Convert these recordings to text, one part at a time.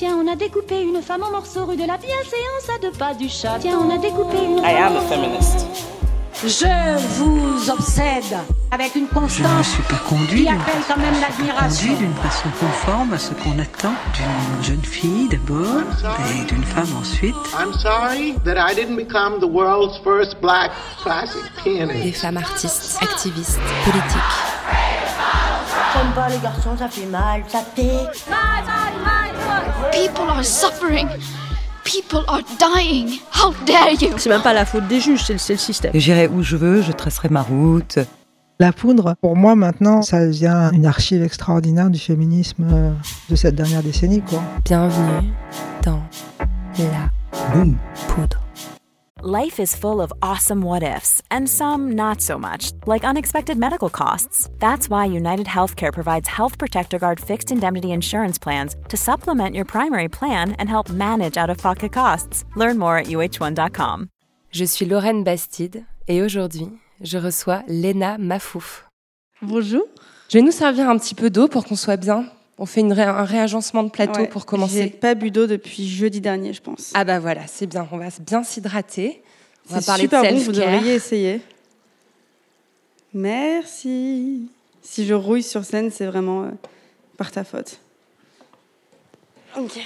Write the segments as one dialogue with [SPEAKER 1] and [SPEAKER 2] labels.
[SPEAKER 1] Tiens, on a découpé une femme en morceaux rue de la bienséance à deux pas du chat. Tiens, on a découpé une.
[SPEAKER 2] I am a feminist.
[SPEAKER 3] Je vous obsède avec une
[SPEAKER 4] Je ne
[SPEAKER 3] constance
[SPEAKER 4] suis pas conduit
[SPEAKER 3] qui appelle quand même l'admiration.
[SPEAKER 4] d'une façon conforme à ce qu'on attend d'une jeune fille d'abord et d'une femme ensuite.
[SPEAKER 5] I'm sorry that I didn't become the world's first black classic pianist.
[SPEAKER 6] Des femmes artistes, activistes, politiques.
[SPEAKER 7] J'aime pas les garçons, ça fait mal, ça pique.
[SPEAKER 8] People are suffering. People are dying. How dare you?
[SPEAKER 9] C'est même pas la faute des juges, c'est le, système.
[SPEAKER 10] J'irai où je veux, je tracerai ma route.
[SPEAKER 11] La poudre, pour moi maintenant, ça devient une archive extraordinaire du féminisme euh, de cette dernière décennie. Quoi.
[SPEAKER 6] Bienvenue dans la
[SPEAKER 10] Boum.
[SPEAKER 6] poudre.
[SPEAKER 12] Life is full of awesome what ifs, and some not so much, like unexpected medical costs. That's why United Healthcare provides Health Protector Guard fixed indemnity insurance plans to supplement your primary plan and help manage out of pocket costs. Learn more at uh1.com.
[SPEAKER 6] Je suis Lorraine Bastide et aujourd'hui, je reçois Léna Mafouf.
[SPEAKER 13] Bonjour.
[SPEAKER 14] Je vais nous servir un petit peu d'eau pour qu'on soit bien. On fait une ré- un réagencement de plateau
[SPEAKER 13] Ouais,
[SPEAKER 14] pour
[SPEAKER 13] J'ai
[SPEAKER 14] commencer.
[SPEAKER 13] pas bu d'eau depuis jeudi dernier, je pense.
[SPEAKER 14] Ah bah voilà, c'est bien. On va bien s'hydrater. On va
[SPEAKER 13] C'est
[SPEAKER 14] parler
[SPEAKER 13] super
[SPEAKER 14] de
[SPEAKER 13] bon, vous devriez essayer. Merci. Si je rouille sur scène, c'est vraiment euh, par ta faute. Ok.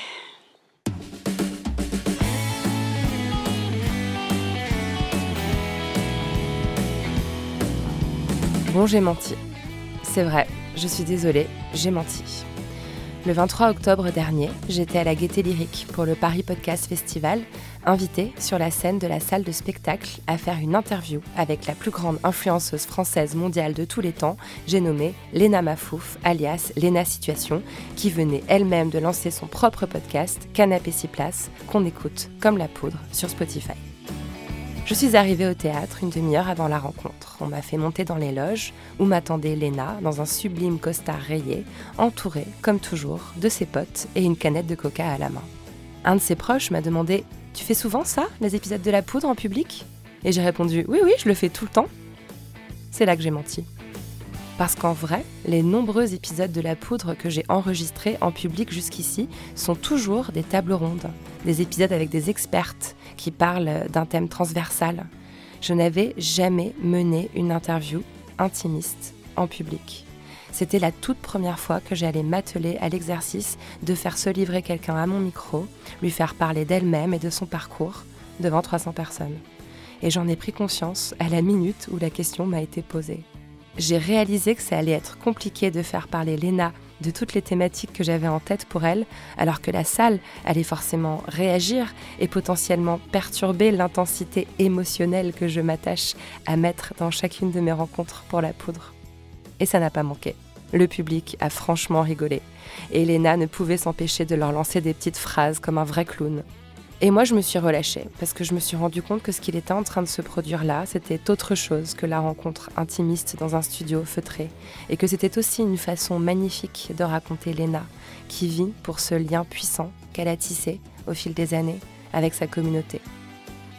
[SPEAKER 6] Bon, j'ai menti. C'est vrai, je suis désolée, j'ai menti. Le 23 octobre dernier, j'étais à la Gaieté Lyrique pour le Paris Podcast Festival, invitée sur la scène de la salle de spectacle à faire une interview avec la plus grande influenceuse française mondiale de tous les temps, j'ai nommé Léna Mafouf, alias Léna Situation, qui venait elle-même de lancer son propre podcast, Canapé 6 places, qu'on écoute comme la poudre sur Spotify. Je suis arrivée au théâtre une demi-heure avant la rencontre. On m'a fait monter dans les loges où m'attendait Léna dans un sublime costard rayé, entourée, comme toujours, de ses potes et une canette de coca à la main. Un de ses proches m'a demandé Tu fais souvent ça, les épisodes de la poudre en public? Et j'ai répondu Oui, oui, je le fais tout le temps. C'est là que j'ai menti. Parce qu'en vrai, les nombreux épisodes de La Poudre que j'ai enregistrés en public jusqu'ici sont toujours des tables rondes, des épisodes avec des expertes qui parlent d'un thème transversal. Je n'avais jamais mené une interview intimiste en public. C'était la toute première fois que j'allais m'atteler à l'exercice de faire se livrer quelqu'un à mon micro, lui faire parler d'elle-même et de son parcours devant 300 personnes. Et j'en ai pris conscience à la minute où la question m'a été posée j'ai réalisé que ça allait être compliqué de faire parler Léna de toutes les thématiques que j'avais en tête pour elle, alors que la salle allait forcément réagir et potentiellement perturber l'intensité émotionnelle que je m'attache à mettre dans chacune de mes rencontres pour la poudre. Et ça n'a pas manqué. Le public a franchement rigolé. Et Léna ne pouvait s'empêcher de leur lancer des petites phrases comme un vrai clown. Et moi, je me suis relâchée parce que je me suis rendu compte que ce qu'il était en train de se produire là, c'était autre chose que la rencontre intimiste dans un studio feutré. Et que c'était aussi une façon magnifique de raconter Léna, qui vit pour ce lien puissant qu'elle a tissé au fil des années avec sa communauté.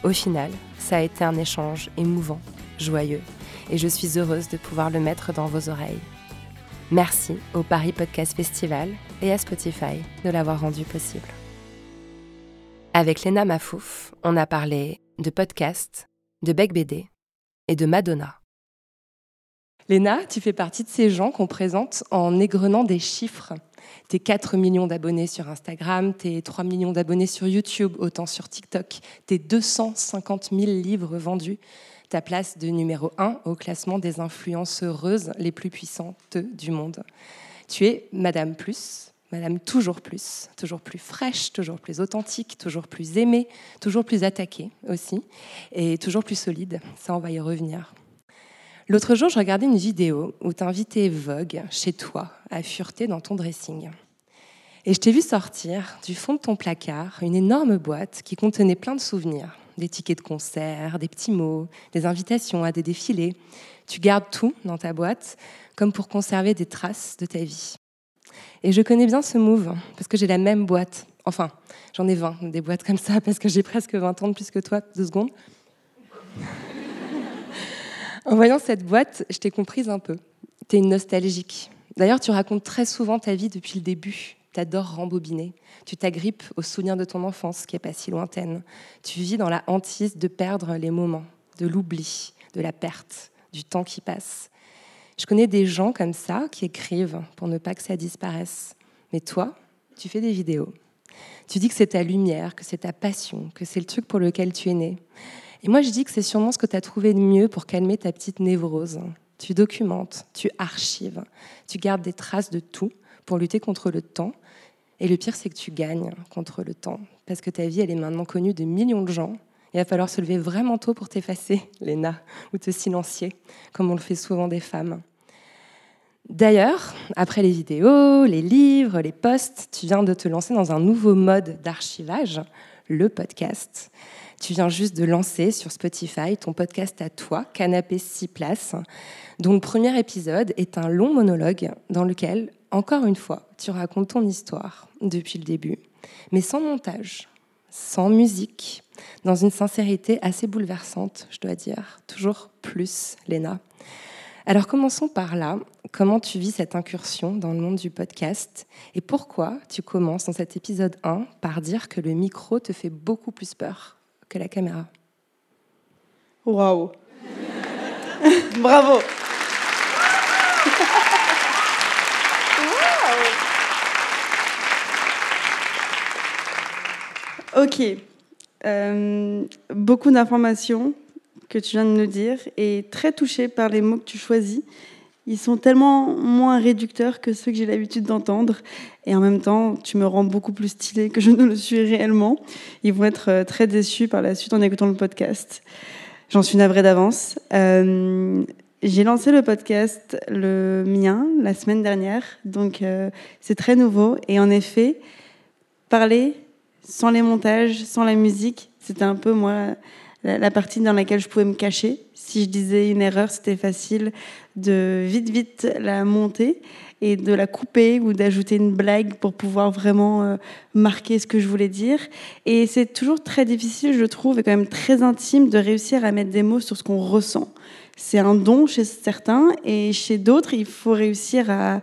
[SPEAKER 6] Au final, ça a été un échange émouvant, joyeux, et je suis heureuse de pouvoir le mettre dans vos oreilles. Merci au Paris Podcast Festival et à Spotify de l'avoir rendu possible. Avec Léna Mafouf, on a parlé de podcast, de Bec BD et de Madonna.
[SPEAKER 14] Léna, tu fais partie de ces gens qu'on présente en égrenant des chiffres. Tes 4 millions d'abonnés sur Instagram, tes 3 millions d'abonnés sur YouTube, autant sur TikTok, tes 250 000 livres vendus, ta place de numéro 1 au classement des influenceuses les plus puissantes du monde. Tu es Madame Plus, Madame toujours plus, toujours plus fraîche, toujours plus authentique, toujours plus aimée, toujours plus attaquée aussi, et toujours plus solide. Ça, on va y revenir. L'autre jour, je regardais une vidéo où t'invitais Vogue chez toi à fureter dans ton dressing. Et je t'ai vu sortir du fond de ton placard une énorme boîte qui contenait plein de souvenirs, des tickets de concert, des petits mots, des invitations à des défilés. Tu gardes tout dans ta boîte comme pour conserver des traces de ta vie. Et je connais bien ce move, parce que j'ai la même boîte. Enfin, j'en ai 20, des boîtes comme ça, parce que j'ai presque 20 ans de plus que toi. Deux secondes. en voyant cette boîte, je t'ai comprise un peu. T'es une nostalgique. D'ailleurs, tu racontes très souvent ta vie depuis le début.
[SPEAKER 6] T'adores rembobiner. Tu t'agrippes aux souvenirs de ton enfance, qui est pas si lointaine. Tu vis dans la hantise de perdre les moments, de l'oubli, de la perte, du temps qui passe. Je connais des gens comme ça qui écrivent pour ne pas que ça disparaisse. Mais toi, tu fais des vidéos. Tu dis que c'est ta lumière, que c'est ta passion, que c'est le truc pour lequel tu es né. Et moi, je dis que c'est sûrement ce que tu as trouvé de mieux pour calmer ta petite névrose. Tu documentes, tu archives, tu gardes des traces de tout pour lutter contre le temps. Et le pire, c'est que tu gagnes contre le temps, parce que ta vie, elle est maintenant connue de millions de gens. Il va falloir se lever vraiment tôt pour t'effacer, Léna, ou te silencier, comme on le fait souvent des femmes. D'ailleurs, après les vidéos, les livres, les posts, tu viens de te lancer dans un nouveau mode d'archivage, le podcast. Tu viens juste de lancer sur Spotify ton podcast à toi, Canapé 6 places, dont le premier épisode est un long monologue dans lequel, encore une fois, tu racontes ton histoire depuis le début, mais sans montage, sans musique, dans une sincérité assez bouleversante, je dois dire. Toujours plus, Léna. Alors commençons par là. Comment tu vis cette incursion dans le monde du podcast et pourquoi tu commences dans cet épisode 1 par dire que le micro te fait beaucoup plus peur que la caméra?
[SPEAKER 13] Waouh Bravo Ok. Euh, beaucoup d'informations, que tu viens de nous dire et très touchée par les mots que tu choisis. Ils sont tellement moins réducteurs que ceux que j'ai l'habitude d'entendre. Et en même temps, tu me rends beaucoup plus stylée que je ne le suis réellement. Ils vont être euh, très déçus par la suite en écoutant le podcast. J'en suis navrée d'avance. Euh, j'ai lancé le podcast, le mien, la semaine dernière. Donc, c'est très nouveau. Et en effet, parler sans les montages, sans la musique, c'était un peu, moi, la, partie dans laquelle je pouvais me cacher. Si je disais une erreur, c'était facile de vite, vite la monter et de la couper ou d'ajouter une blague pour pouvoir vraiment euh, marquer ce que je voulais dire. Et c'est toujours très difficile, je trouve, et quand même très intime de réussir à mettre des mots sur ce qu'on ressent. C'est un don chez certains et chez d'autres, il faut réussir à,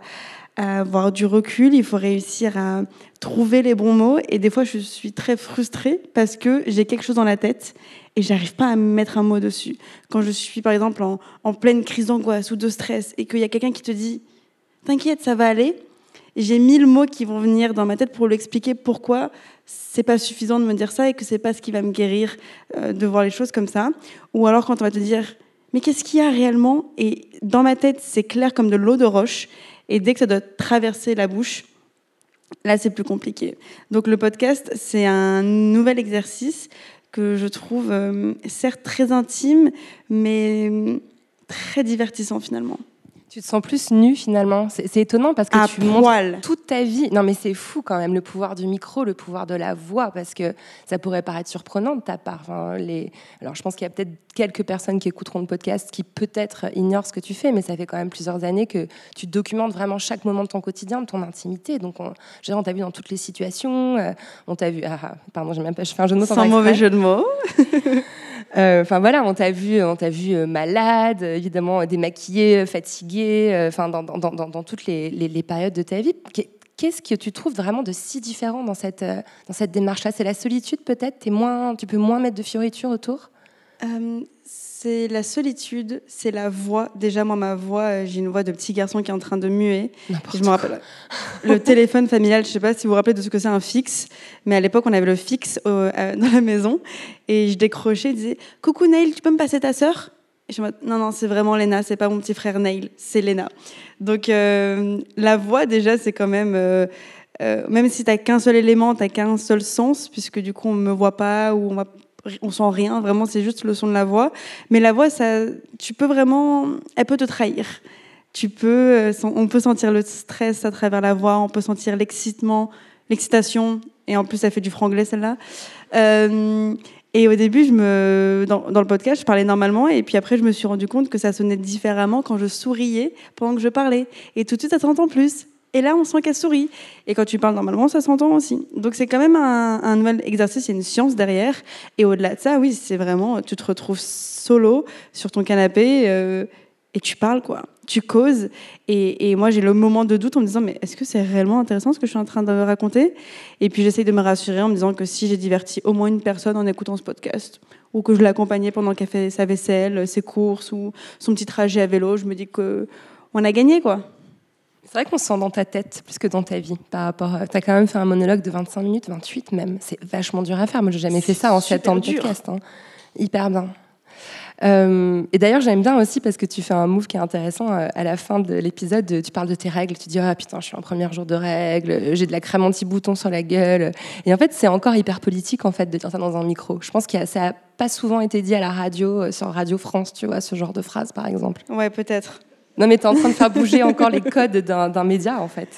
[SPEAKER 13] avoir du recul, il faut réussir à trouver les bons mots. Et des fois, je suis très frustrée parce que j'ai quelque chose dans la tête et j'arrive pas à mettre un mot dessus. Quand je suis par exemple en, pleine crise d'angoisse ou de stress et qu'il y a quelqu'un qui te dit T'inquiète, ça va aller, j'ai mille mots qui vont venir dans ma tête pour lui expliquer pourquoi c'est pas suffisant de me dire ça et que c'est pas ce qui va me guérir euh, de voir les choses comme ça. Ou alors quand on va te dire mais qu'est-ce qu'il y a réellement? Et dans ma tête, c'est clair comme de l'eau de roche. Et dès que ça doit traverser la bouche, là, c'est plus compliqué. Donc le podcast, c'est un nouvel exercice que je trouve euh, certes très intime, mais euh, très divertissant finalement.
[SPEAKER 6] Tu te sens plus nu finalement. C'est étonnant parce que tu montres toute ta vie. Non mais c'est fou quand même le pouvoir du micro, le pouvoir de la voix parce que ça pourrait paraître surprenant de ta part. Enfin, les... Alors je pense qu'il y a peut-être quelques personnes qui écouteront le podcast qui peut-être ignorent ce que tu fais, mais ça fait quand même plusieurs années que tu documentes vraiment chaque moment de ton quotidien, de ton intimité. Donc on, on t'a vu dans toutes les situations. Euh, on t'a vu. Ah, ah, pardon, j'ai même pas. Je fais un jeu de mots
[SPEAKER 13] sans mauvais jeu de mots.
[SPEAKER 6] Euh, enfin voilà, on t'a vu, on t'a vu euh, malade, évidemment démaquillée, fatiguée, euh, enfin dans, dans, dans, dans, toutes les, les, périodes de ta vie. Qu'est-ce que tu trouves vraiment de si différent dans cette, dans cette démarche-là? C'est la solitude peut-être? Moins, Tu peux moins mettre de fioritures autour?
[SPEAKER 13] C'est la solitude, c'est la voix. Déjà, moi, ma voix, j'ai une voix de petit garçon qui est en train de muer. Je me rappelle. Le téléphone familial, je ne sais pas si vous vous rappelez de ce que c'est un fixe, mais à l'époque, on avait le fixe euh, dans la maison. Et je décrochais, je disais Coucou Neil, tu peux me passer ta sœur? Et je me Non, non, c'est vraiment Léna, c'est pas mon petit frère Neil, c'est Léna. Donc, euh, la voix, déjà, c'est quand même. Euh, même si tu n'as qu'un seul élément, tu n'as qu'un seul sens, puisque du coup on ne me voit pas ou on va on sent rien, vraiment, c'est juste le son de la voix. Mais la voix, ça, tu peux vraiment, elle peut te trahir. Tu peux, euh, on peut sentir le stress à travers la voix, on peut sentir l'excitement, l'excitation, et en plus, ça fait du franglais celle-là. Euh, et au début, je me, dans, dans, le podcast, je parlais normalement, et puis après, je me suis rendu compte que ça sonnait différemment quand je souriais pendant que je parlais. Et tout de suite, ça s'entend plus. Et là, on sent qu'elle sourit. Et quand tu parles normalement, ça s'entend aussi. Donc c'est quand même un, nouvel exercice, il y a une science derrière. Et au-delà de ça, oui, c'est vraiment, tu te retrouves solo sur ton canapé. Euh, et tu parles, quoi. Tu causes. Et, moi, j'ai le moment de doute en me disant, mais est-ce que c'est réellement intéressant ce que je suis en train de raconter? Et puis, j'essaye de me rassurer en me disant que si j'ai diverti au moins une personne en écoutant ce podcast, ou que je l'accompagnais pendant qu'elle fait sa vaisselle, ses courses, ou son petit trajet à vélo, je me dis que on a gagné, quoi.
[SPEAKER 6] C'est vrai qu'on se sent dans ta tête plus que dans ta vie par rapport. Tu as quand même fait un monologue de 25 minutes, 28 même. C'est vachement dur à faire. Moi, j'ai jamais fait ça en 7 ans de podcast. Hein. Hyper bien. Euh, et d'ailleurs, j'aime bien aussi parce que tu fais un move qui est intéressant euh, à la fin de l'épisode. Tu parles de tes règles, tu dis ah putain, je suis en premier jour de règles, j'ai de la crème anti-bouton sur la gueule. Et en fait, c'est encore hyper politique en fait de dire ça dans un micro. Je pense que ça a pas souvent été dit à la radio, euh, sur Radio France, tu vois, ce genre de phrase par exemple.
[SPEAKER 13] Ouais, peut-être.
[SPEAKER 6] Non, mais tu es en train de faire bouger encore les codes d'un média en fait.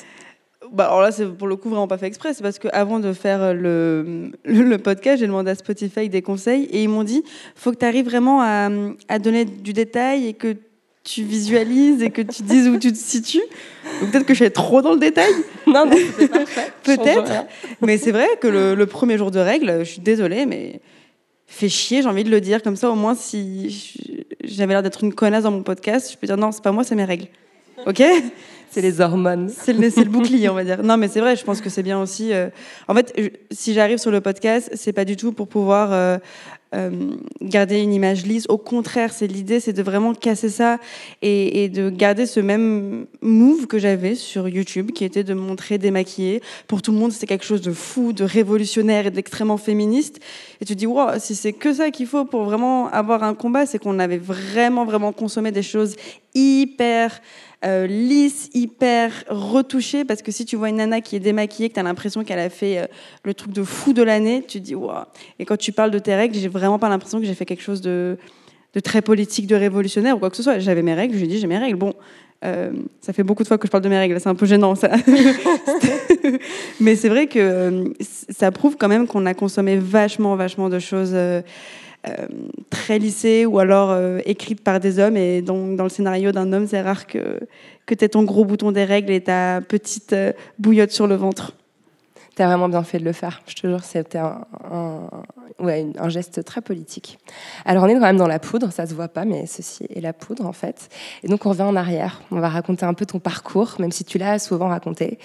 [SPEAKER 13] Bah, alors là, c'est pour le coup vraiment pas fait exprès. C'est parce qu'avant de faire le, le, podcast, j'ai demandé à Spotify des conseils et ils m'ont dit faut que tu arrives vraiment à, à, donner du détail et que tu visualises et que tu dises où tu te situes. Peut-être que je suis trop dans le détail.
[SPEAKER 6] Non, non.
[SPEAKER 13] Peut-être. Mais c'est vrai que le, le, premier jour de règles, je suis désolée, mais fait chier, j'ai envie de le dire. Comme ça, au moins, si j'avais l'air d'être une connasse dans mon podcast, je peux dire non, c'est pas moi, c'est mes règles. Ok?
[SPEAKER 6] C'est les hormones.
[SPEAKER 13] C'est le, le, bouclier, on va dire. Non, mais c'est vrai, je pense que c'est bien aussi. Euh... En fait, je, si j'arrive sur le podcast, c'est pas du tout pour pouvoir euh, euh, garder une image lisse. Au contraire, c'est l'idée, c'est de vraiment casser ça et, de garder ce même move que j'avais sur YouTube, qui était de montrer démaquillé. Pour tout le monde, c'était quelque chose de fou, de révolutionnaire et d'extrêmement féministe. Et tu te dis, wow, si c'est que ça qu'il faut pour vraiment avoir un combat, c'est qu'on avait vraiment, vraiment consommé des choses hyper euh, lisse, hyper retouchée, parce que si tu vois une nana qui est démaquillée, que tu as l'impression qu'elle a fait euh, le truc de fou de l'année, tu te dis waouh. Et quand tu parles de tes règles, j'ai vraiment pas l'impression que j'ai fait quelque chose de, de, très politique, de révolutionnaire ou quoi que ce soit. J'avais mes règles, je lui ai dit j'ai mes règles. Bon, euh, ça fait beaucoup de fois que je parle de mes règles, c'est un peu gênant ça. Mais c'est vrai que ça prouve quand même qu'on a consommé vachement, vachement de choses. Euh, très lissées ou alors euh, écrites par des hommes. Et donc, dans le scénario d'un homme, c'est rare que, que tu aies ton gros bouton des règles et ta petite euh, bouillotte sur le ventre.
[SPEAKER 6] Tu as vraiment bien fait de le faire. Je te jure, c'était un, ouais, un geste très politique. Alors, on est quand même dans la poudre, ça se voit pas, mais ceci est la poudre, en fait. Et donc, on revient en arrière. On va raconter un peu ton parcours, même si tu l'as souvent raconté.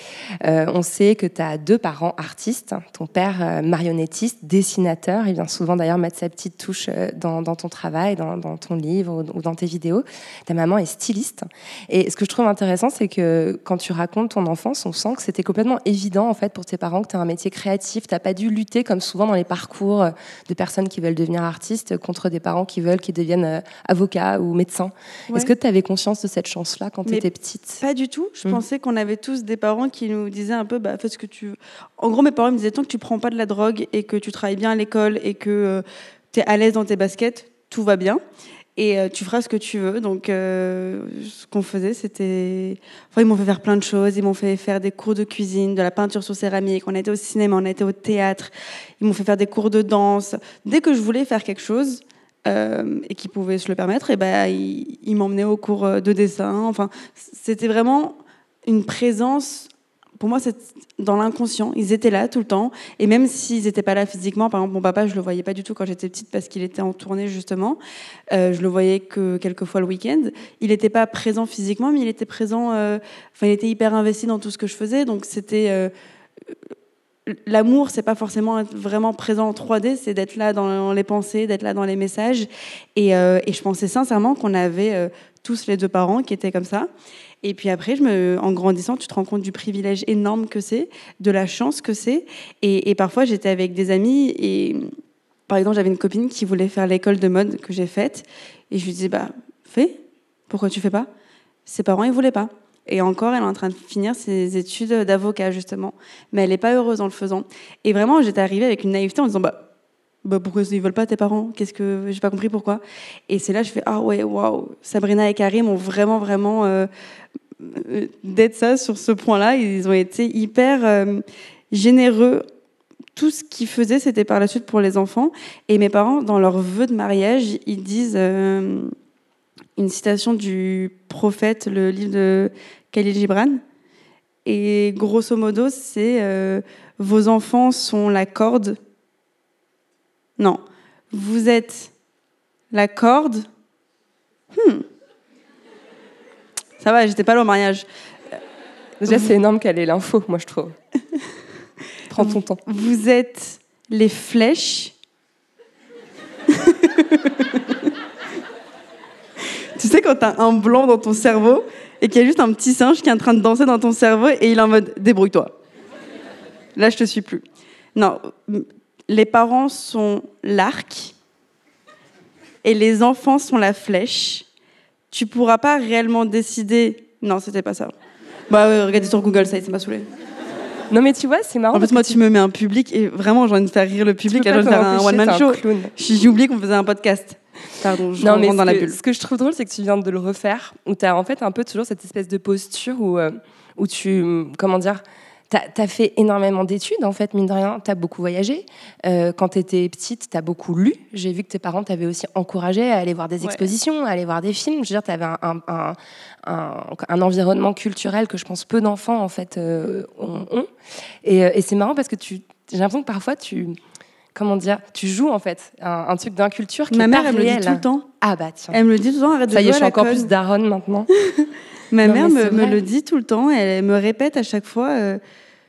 [SPEAKER 6] Euh, on sait que tu as deux parents artistes. Ton père, euh, marionnettiste, dessinateur. Il vient souvent d'ailleurs mettre sa petite touche euh, dans, dans ton travail, dans, dans, ton livre ou dans tes vidéos. Ta maman est styliste. Et ce que je trouve intéressant, c'est que quand tu racontes ton enfance, on sent que c'était complètement évident, en fait, pour tes parents que tu as un métier créatif. Tu n'as pas dû lutter, comme souvent dans les parcours de personnes qui veulent devenir artistes contre des parents qui veulent qu'ils deviennent euh, avocats ou médecins. Ouais. Est-ce que tu avais conscience de cette chance-là quand tu étais petite?
[SPEAKER 13] Pas du tout. Je mmh. pensais qu'on avait tous des parents qui nous disaient un peu bah, fais ce que tu veux. En gros, mes parents me disaient tant que tu prends pas de la drogue et que tu travailles bien à l'école et que euh, tu es à l'aise dans tes baskets, tout va bien et euh, tu feras ce que tu veux. Donc, euh, ce qu'on faisait, c'était. Enfin, ils m'ont fait faire plein de choses. Ils m'ont fait faire des cours de cuisine, de la peinture sur céramique. On était au cinéma, on était au théâtre. Ils m'ont fait faire des cours de danse. Dès que je voulais faire quelque chose euh, et qu'ils pouvaient se le permettre, et ben, ils, ils m'emmenaient au cours de dessin. Enfin, c'était vraiment une présence pour moi, c'est dans l'inconscient. Ils étaient là tout le temps. Et même s'ils n'étaient pas là physiquement, par exemple, mon papa, je le voyais pas du tout quand j'étais petite parce qu'il était en tournée, justement. Euh, je le voyais que quelques fois le week-end. Il n'était pas présent physiquement, mais il était présent. Euh, enfin, il était hyper investi dans tout ce que je faisais. Donc, c'était. Euh, L'amour, c'est pas forcément être vraiment présent en 3D, c'est d'être là dans les pensées, d'être là dans les messages. Et, euh, je pensais sincèrement qu'on avait euh, tous les deux parents qui étaient comme ça. Et puis après, en grandissant, tu te rends compte du privilège énorme que c'est, de la chance que c'est. Et, et, parfois, j'étais avec des amis et, par exemple, j'avais une copine qui voulait faire l'école de mode que j'ai faite. Et je lui disais, bah, fais. Pourquoi tu fais pas? Ses parents, ils voulaient pas. Et encore, elle est en train de finir ses études d'avocat, justement. Mais elle n'est pas heureuse en le faisant. Et vraiment, j'étais arrivée avec une naïveté en disant, bah, bah, pourquoi ils veulent pas tes parents? Qu'est-ce que j'ai pas compris pourquoi Et c'est là je fais ah ouais waouh Sabrina et Karim ont vraiment vraiment euh, d'être ça sur ce point-là. Ils ont été hyper euh, généreux. Tout ce qu'ils faisaient, c'était par la suite pour les enfants. Et mes parents, dans leur vœu de mariage, ils disent euh, une citation du prophète, le livre de Khalil Gibran. Et grosso modo, c'est euh, vos enfants sont la corde non. Vous êtes la corde. Hmm. Ça va, j'étais pas là au mariage.
[SPEAKER 6] Déjà, c'est énorme qu'elle ait l'info, moi, je trouve. Prends ton temps.
[SPEAKER 13] Vous êtes les flèches. tu sais, quand t'as un blanc dans ton cerveau et qu'il y a juste un petit singe qui est en train de danser dans ton cerveau et il est en mode débrouille-toi. Là, je te suis plus. Non, les parents sont l'arc et les enfants sont la flèche. Tu pourras pas réellement décider. Non, c'était pas ça. Bah, ouais, regardez sur Google, ça, ça m'a saoulé.
[SPEAKER 6] Non, mais tu vois, c'est marrant.
[SPEAKER 13] En plus, moi, tu... me mets un public et vraiment, j'ai envie de faire rire le public. Alors, faire un one-man show. J'ai oublié qu'on faisait un podcast. Pardon, je
[SPEAKER 6] non, mais
[SPEAKER 13] dans la
[SPEAKER 6] que,
[SPEAKER 13] bulle.
[SPEAKER 6] Ce que je trouve drôle, c'est que tu viens de le refaire, où tu as en fait un peu toujours cette espèce de posture où, euh, où tu. Comment dire tu as, fait énormément d'études, en fait, mine de rien. Tu as beaucoup voyagé. Euh, quand tu étais petite, tu as beaucoup lu. J'ai vu que tes parents t'avaient aussi encouragé à aller voir des expositions, à aller voir des films. Je veux dire, tu avais un, un, un, un, environnement culturel que je pense peu d'enfants, en fait, euh, ont. Et, euh, et c'est marrant parce que j'ai l'impression que parfois, tu comment dire, tu joues en fait un, un truc d'inculture qui
[SPEAKER 13] Ma
[SPEAKER 6] est
[SPEAKER 13] mère,
[SPEAKER 6] pas
[SPEAKER 13] elle
[SPEAKER 6] réel.
[SPEAKER 13] me le dit tout le temps.
[SPEAKER 6] Ah bah tiens.
[SPEAKER 13] Elle me le dit tout le temps, arrête de
[SPEAKER 6] Ça y est, je suis encore
[SPEAKER 13] conne.
[SPEAKER 6] plus daronne maintenant.
[SPEAKER 13] Ma
[SPEAKER 6] Non,
[SPEAKER 13] mère me, le dit tout le temps, elle me répète à chaque fois, euh,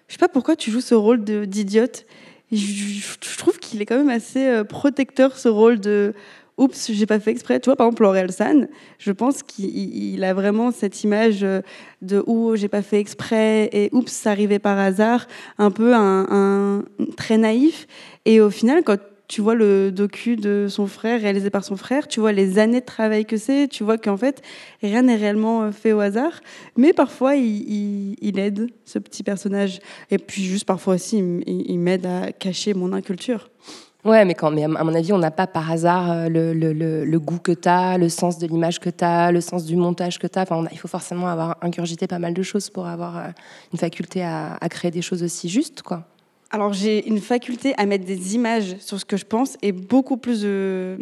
[SPEAKER 13] je sais pas pourquoi tu joues ce rôle d'idiote. Je, je- je trouve qu'il est quand même assez euh, protecteur, ce rôle de oups, j'ai pas fait exprès. Tu vois, par exemple, Laurel San, je pense qu'il il- il a vraiment cette image euh, de ouh, j'ai pas fait exprès et oups, ça arrivait par hasard, un peu un, très naïf. Et au final, quand tu vois le docu de son frère, réalisé par son frère, tu vois les années de travail que c'est, tu vois qu'en fait, rien n'est réellement euh, fait au hasard. Mais parfois, il, aide ce petit personnage. Et puis, juste parfois aussi, il- il m'aide à cacher mon inculture.
[SPEAKER 6] Ouais, mais, quand, mais à mon avis, on n'a pas par hasard euh, le, goût que tu as, le sens de l'image que tu as, le sens du montage que tu as. Il faut forcément avoir ingurgité pas mal de choses pour avoir euh, une faculté à, créer des choses aussi justes, quoi.
[SPEAKER 13] Alors, j'ai une faculté à mettre des images sur ce que je pense et beaucoup plus de.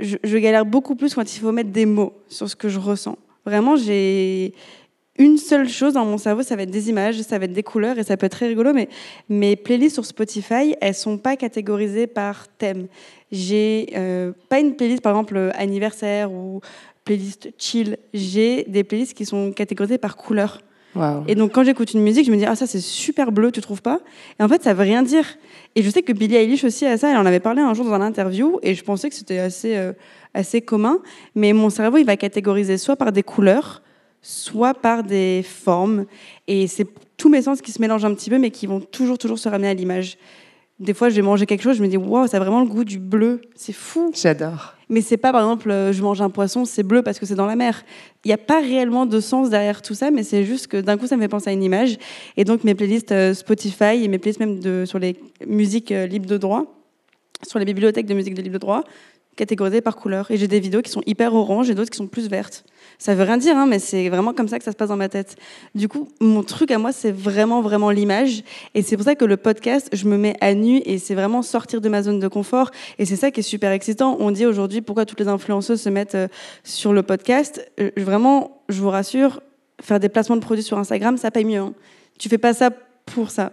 [SPEAKER 13] Je galère beaucoup plus quand il faut mettre des mots sur ce que je ressens. Vraiment, j'ai une seule chose dans mon cerveau, ça va être des images, ça va être des couleurs et ça peut être très rigolo, mais mes playlists sur Spotify, elles sont pas catégorisées par thème. J'ai euh, pas une playlist, par exemple, euh, anniversaire ou playlist chill. J'ai des playlists qui sont catégorisées par couleur.
[SPEAKER 6] Waouh.
[SPEAKER 13] Et donc, quand j'écoute une musique, je me dis, ah, ça, c'est super bleu, tu trouves pas? Et en fait, ça veut rien dire. Et je sais que Billie Eilish aussi a ça, elle en avait parlé un jour dans un interview, et je pensais que c'était assez, euh, assez commun. Mais mon cerveau, il va catégoriser soit par des couleurs, soit par des formes. Et c'est tous mes sens qui se mélangent un petit peu, mais qui vont toujours, toujours se ramener à l'image. Des fois, je vais manger quelque chose, je me dis, waouh, ça a vraiment le goût du bleu. C'est fou.
[SPEAKER 6] J'adore.
[SPEAKER 13] Mais c'est pas, par exemple, euh, je mange un poisson, c'est bleu parce que c'est dans la mer. Il n'y a pas réellement de sens derrière tout ça, mais c'est juste que d'un coup, ça me fait penser à une image. Et donc, mes playlists euh, Spotify et mes playlists même de, sur les musiques euh, libres de droit, sur les bibliothèques de musique de libre de droit, catégorisées par couleur. Et j'ai des vidéos qui sont hyper orange et d'autres qui sont plus vertes. Ça veut rien dire, hein, mais c'est vraiment comme ça que ça se passe dans ma tête. Du coup, mon truc à moi, c'est vraiment, vraiment l'image. Et c'est pour ça que le podcast, je me mets à nu et c'est vraiment sortir de ma zone de confort. Et c'est ça qui est super excitant. On dit aujourd'hui pourquoi toutes les influenceuses se mettent euh, sur le podcast? Euh, vraiment, je vous rassure, faire des placements de produits sur Instagram, ça paye mieux. hein. Tu fais pas ça pour ça.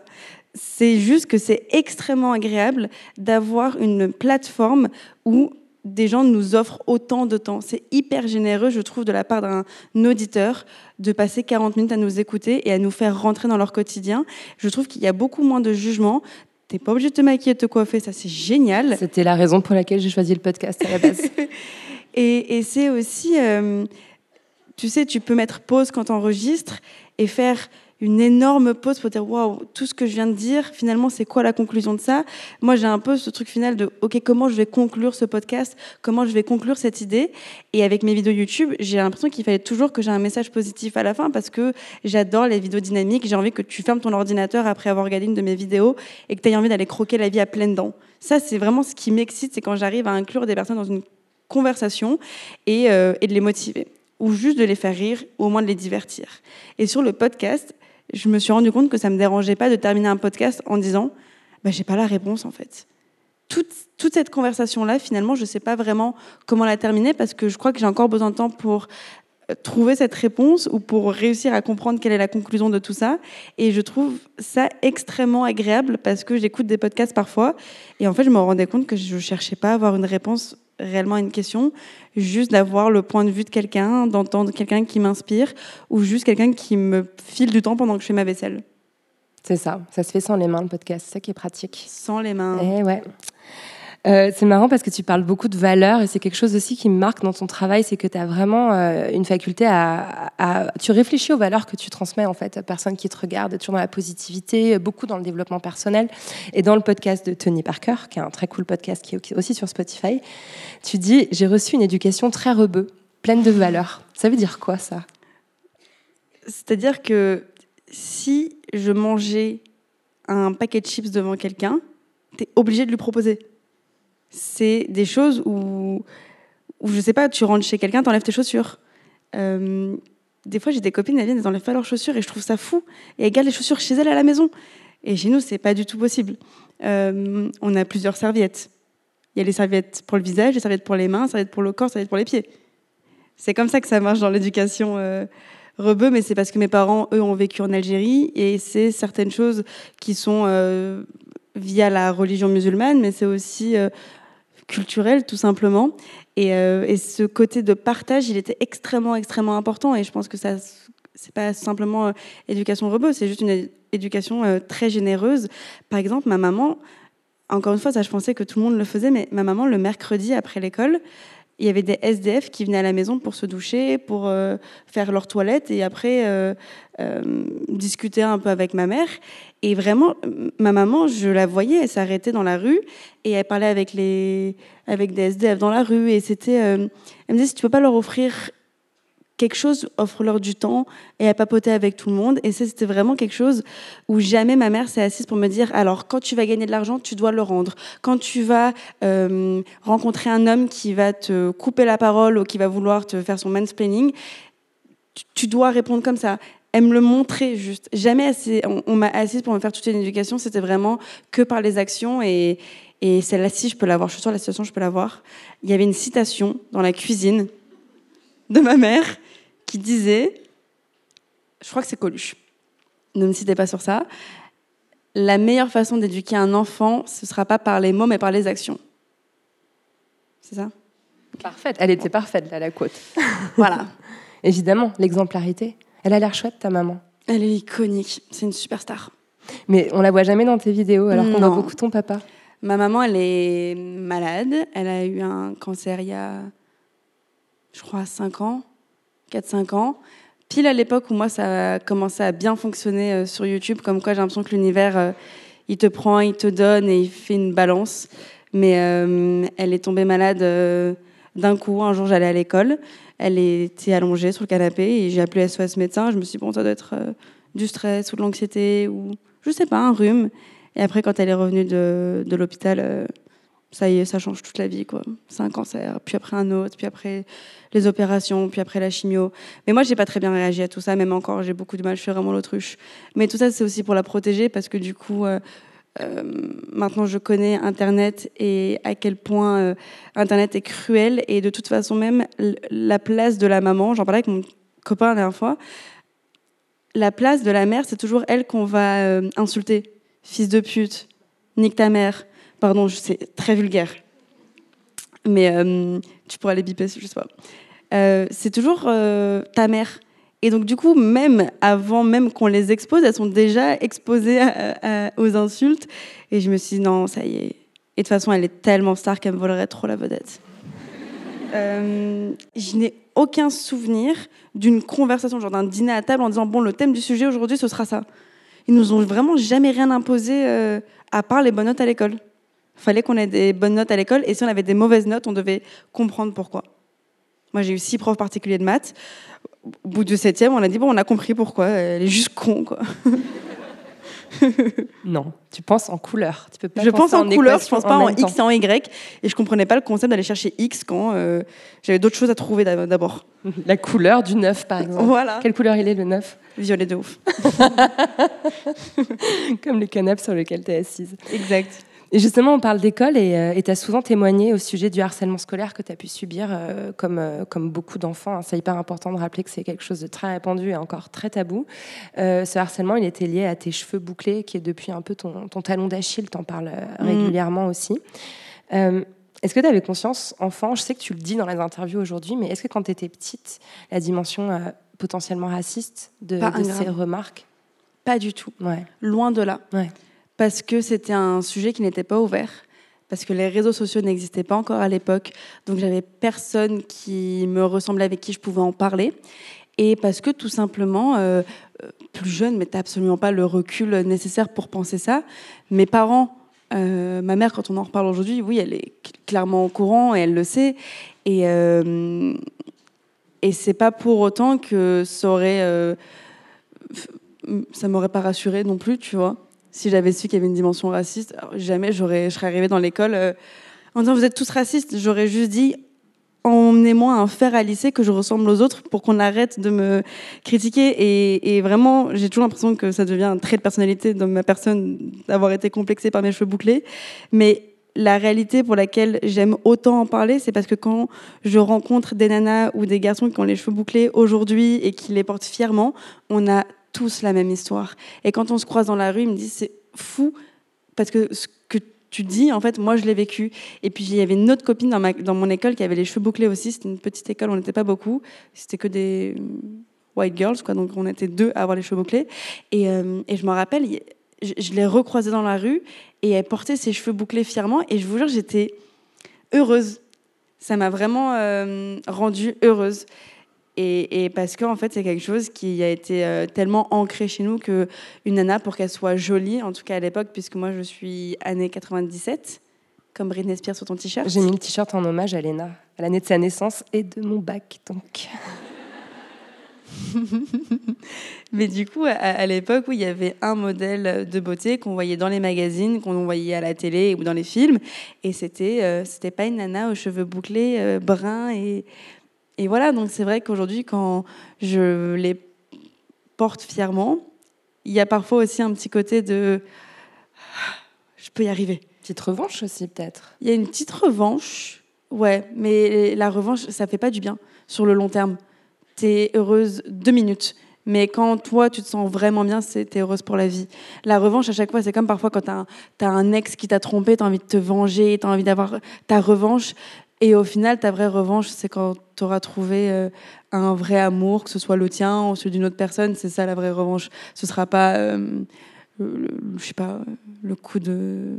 [SPEAKER 13] C'est juste que c'est extrêmement agréable d'avoir une plateforme où des gens nous offrent autant de temps. C'est hyper généreux, je trouve, de la part d'un auditeur de passer 40 minutes à nous écouter et à nous faire rentrer dans leur quotidien. Je trouve qu'il y a beaucoup moins de jugement. T'es pas obligé de te maquiller, de te coiffer, ça c'est génial.
[SPEAKER 6] C'était la raison pour laquelle j'ai choisi le podcast à la base.
[SPEAKER 13] Et, et c'est aussi, euh, tu sais, tu peux mettre pause quand tu enregistres et faire une énorme pause pour dire waouh, tout ce que je viens de dire, finalement, c'est quoi la conclusion de ça? Moi, j'ai un peu ce truc final de ok, comment je vais conclure ce podcast? Comment je vais conclure cette idée? Et avec mes vidéos YouTube, j'ai l'impression qu'il fallait toujours que j'ai un message positif à la fin parce que j'adore les vidéos dynamiques. J'ai envie que tu fermes ton ordinateur après avoir regardé une de mes vidéos et que tu aies envie d'aller croquer la vie à pleines dents. Ça, c'est vraiment ce qui m'excite, c'est quand j'arrive à inclure des personnes dans une conversation et, euh, et de les motiver ou juste de les faire rire ou au moins de les divertir. Et sur le podcast, je me suis rendu compte que ça me dérangeait pas de terminer un podcast en disant bah, j'ai pas la réponse en fait. Toute, toute cette conversation-là, finalement, je sais pas vraiment comment la terminer parce que je crois que j'ai encore besoin de temps pour euh, trouver cette réponse ou pour réussir à comprendre quelle est la conclusion de tout ça. Et je trouve ça extrêmement agréable parce que j'écoute des podcasts parfois et en fait, je me rendais compte que je cherchais pas à avoir une réponse réellement à une question, juste d'avoir le point de vue de quelqu'un, d'entendre quelqu'un qui m'inspire, ou juste quelqu'un qui me file du temps pendant que je fais ma vaisselle.
[SPEAKER 6] C'est ça, ça se fait sans les mains le podcast, c'est ça qui est pratique.
[SPEAKER 13] Sans les mains.
[SPEAKER 6] Eh ouais. Euh, c'est marrant parce que tu parles beaucoup de valeurs et c'est quelque chose aussi qui me marque dans ton travail, c'est que tu as vraiment euh, une faculté à, Tu réfléchis aux valeurs que tu transmets en fait à personnes qui te regardent, toujours dans la positivité, beaucoup dans le développement personnel. Et dans le podcast de Tony Parker, qui est un très cool podcast qui est aussi sur Spotify, tu dis J'ai reçu une éducation très rebeu, pleine de valeurs. Ça veut dire quoi ça?
[SPEAKER 13] C'est-à-dire que si je mangeais un paquet de chips devant quelqu'un, tu es obligé de lui proposer c'est des choses où, où, je sais pas, tu rentres chez quelqu'un, t'enlèves tes chaussures. Euh, des fois, j'ai des copines, elles viennent, elles n'enlèvent pas leurs chaussures et je trouve ça fou. Et elles gardent les chaussures chez elles à la maison. Et chez nous, c'est pas du tout possible. Euh, on a plusieurs serviettes. Il y a les serviettes pour le visage, les serviettes pour les mains, les serviettes pour le corps, les serviettes pour les pieds. C'est comme ça que ça marche dans l'éducation euh, rebeu, mais c'est parce que mes parents, eux, ont vécu en Algérie et c'est certaines choses qui sont euh, via la religion musulmane, mais c'est aussi culturel, tout simplement. Euh, et, ce côté de partage, il était extrêmement, extrêmement important. Et je pense que ça, c'est pas simplement euh, éducation robot, c'est juste une éducation euh, très généreuse. Par exemple, ma maman, encore une fois, ça, je pensais que tout le monde le faisait, mais ma maman, le mercredi après l'école, il y avait des SDF qui venaient à la maison pour se doucher, pour faire leur toilette et après discuter un peu avec ma mère. Et vraiment, ma maman, je la voyais, elle s'arrêtait dans la rue et elle parlait avec, les, avec des SDF dans la rue. Et c'était. Euh, elle me disait si tu peux pas leur offrir quelque chose, offre-leur du temps et elle papotait avec tout le monde. Et c'était vraiment quelque chose où jamais ma mère s'est assise pour me dire alors, quand tu vas gagner de l'argent, tu dois le rendre. Quand tu vas euh, rencontrer un homme qui va te couper la parole ou qui va vouloir te faire son mansplaining, tu dois répondre comme ça elle me le montrait juste. Jamais assez, on, m'a assise pour me faire toute une éducation, c'était vraiment que par les actions et, et celle-là-ci, je peux l'avoir, je suis sûre, la situation, je peux l'avoir. Il y avait une citation dans la cuisine de ma mère qui disait, je crois que c'est Coluche, ne me citez pas sur ça, la meilleure façon d'éduquer un enfant, ce ne sera pas par les mots, mais par les actions. C'est ça?
[SPEAKER 6] Parfaite, elle était parfaite, là, la côte.
[SPEAKER 13] voilà.
[SPEAKER 6] Évidemment, l'exemplarité. Elle a l'air chouette, ta maman.
[SPEAKER 13] Elle est iconique. C'est une superstar.
[SPEAKER 6] Mais on la voit jamais dans tes vidéos, alors qu'on voit beaucoup ton papa.
[SPEAKER 13] Ma maman, elle est malade. Elle a eu un cancer il y a, je crois, 5 ans, 4-5 ans. Pile à l'époque où moi, ça a commencé à bien fonctionner euh, sur YouTube, comme quoi j'ai l'impression que l'univers, euh, il te prend, il te donne et il fait une balance. Mais euh, elle est tombée malade d'un coup. Un jour, j'allais à l'école. Elle était allongée sur le canapé et j'ai appelé SOS médecin. Je me suis dit, bon, ça doit être du stress ou de l'anxiété ou je sais pas, un rhume. Et après, quand elle est revenue de, de l'hôpital, ça y est, ça change toute la vie. quoi. C'est un cancer, puis après un autre, puis après les opérations, puis après la chimio. Mais moi, j'ai pas très bien réagi à tout ça, même encore, j'ai beaucoup de mal, je fais vraiment l'autruche. Mais tout ça, c'est aussi pour la protéger parce que du coup, euh, euh, maintenant, je connais Internet et à quel point euh, Internet est cruel. Et de toute façon, même la place de la maman, j'en parlais avec mon copain la dernière fois, la place de la mère, c'est toujours elle qu'on va insulter. Fils de pute, nique ta mère. Pardon, c'est très vulgaire. Mais tu pourrais les biper, je sais pas. c'est toujours ta mère. Et donc, du coup, même avant même qu'on les expose, elles sont déjà exposées aux insultes. Et je me suis dit, non, ça y est. Et de toute façon, elle est tellement star qu'elle me volerait trop la vedette. Euh, je n'ai aucun souvenir d'une conversation, genre d'un dîner à table en disant, bon, le thème du sujet aujourd'hui, ce sera ça. Ils nous ont vraiment jamais rien imposé euh, à part les bonnes notes à l'école. Fallait qu'on ait des bonnes notes à l'école et si on avait des mauvaises notes, on devait comprendre pourquoi. Moi, j'ai eu six profs particuliers de maths au bout du septième, on a dit bon, on a compris pourquoi. Elle est juste con, quoi.
[SPEAKER 6] non, tu penses en couleur. Tu peux pas
[SPEAKER 13] je pense en, couleur, je pense pas en, X et en Y. Et je comprenais pas le concept d'aller chercher X quand euh, j'avais d'autres choses à trouver d'abord.
[SPEAKER 6] La couleur du 9, par exemple.
[SPEAKER 13] Voilà.
[SPEAKER 6] Quelle couleur il est, le 9
[SPEAKER 13] Violet de ouf.
[SPEAKER 6] Comme le canapé sur lequel tu es assise.
[SPEAKER 13] Exact.
[SPEAKER 6] Et justement, on parle d'école et tu as souvent témoigné au sujet du harcèlement scolaire que tu as pu subir, euh, comme, euh, comme beaucoup d'enfants. C'est hyper important de rappeler que c'est quelque chose de très répandu et encore très tabou. Euh, ce harcèlement, il était lié à tes cheveux bouclés, qui est depuis un peu ton, ton talon d'Achille, tu en parles mm. régulièrement aussi. Est-ce que tu avais conscience, enfant, je sais que tu le dis dans les interviews aujourd'hui, mais est-ce que quand tu étais petite, la dimension euh, potentiellement raciste de, de ces remarques?
[SPEAKER 13] Pas du tout.
[SPEAKER 6] Ouais.
[SPEAKER 13] Loin de là.
[SPEAKER 6] Ouais.
[SPEAKER 13] Parce que c'était un sujet qui n'était pas ouvert. Parce que les réseaux sociaux n'existaient pas encore à l'époque. Donc j'avais personne qui me ressemblait avec qui je pouvais en parler. Et parce que tout simplement, euh, euh, plus jeune, mais t'as absolument pas le recul nécessaire pour penser ça. Mes parents, euh, ma mère, quand on en reparle aujourd'hui, oui, elle est cl- clairement au courant et elle le sait. Et, euh, et c'est pas pour autant que ça aurait. ça m'aurait pas rassuré non plus, tu vois. Si j'avais su qu'il y avait une dimension raciste, jamais je serais arrivée dans l'école euh, en disant vous êtes tous racistes. J'aurais juste dit emmenez-moi un fer à lycée que je ressemble aux autres pour qu'on arrête de me critiquer. Et, et vraiment, j'ai toujours l'impression que ça devient un trait de personnalité de ma personne d'avoir été complexée par mes cheveux bouclés. Mais la réalité pour laquelle j'aime autant en parler, c'est parce que quand je rencontre des nanas ou des garçons qui ont les cheveux bouclés aujourd'hui et qui les portent fièrement, on a tous la même histoire. Et quand on se croise dans la rue, ils me disent c'est fou parce que ce que tu dis, en fait, moi je l'ai vécu. Et puis il y avait une autre copine dans, ma, dans mon école qui avait les cheveux bouclés aussi. C'était une petite école, on n'était pas beaucoup. C'était que des euh, white girls, quoi. Donc on était deux à avoir les cheveux bouclés. Et, euh, et je me rappelle, je l'ai recroisée dans la rue et elle portait ses cheveux bouclés fièrement. Et je vous jure, j'étais heureuse. Ça m'a vraiment euh, rendue heureuse. Et, et parce qu'en fait, c'est quelque chose qui a été euh, tellement ancré chez nous que une nana, pour qu'elle soit jolie, en tout cas à l'époque, puisque moi je suis année 97, comme Britney Spears sur ton t-shirt.
[SPEAKER 6] J'ai mis le t-shirt en hommage à Léna, à l'année de sa naissance et de mon bac, donc.
[SPEAKER 13] Mais du coup, à, à l'époque où il y avait un modèle de beauté qu'on voyait dans les magazines, qu'on voyait à la télé ou dans les films, et c'était euh, c'était pas une nana aux cheveux bouclés, euh, bruns et et voilà. Donc c'est vrai qu'aujourd'hui, quand je les porte fièrement, il y a parfois aussi un petit côté de je peux y arriver.
[SPEAKER 6] Petite revanche aussi peut-être.
[SPEAKER 13] Il y a une petite revanche, ouais, mais la revanche, ça fait pas du bien sur le long terme. T'es heureuse deux minutes. Mais quand toi, tu te sens vraiment bien, c'est t'es heureuse pour la vie. La revanche, à chaque fois, c'est comme parfois quand t'as un, t'as un ex qui t'a trompé, t'as envie de te venger, t'as envie d'avoir ta revanche. Et au final, ta vraie revanche, c'est quand t'auras trouvé euh, un vrai amour, que ce soit le tien ou celui d'une autre personne. C'est ça la vraie revanche. Ce sera pas, euh, je sais pas, le coup de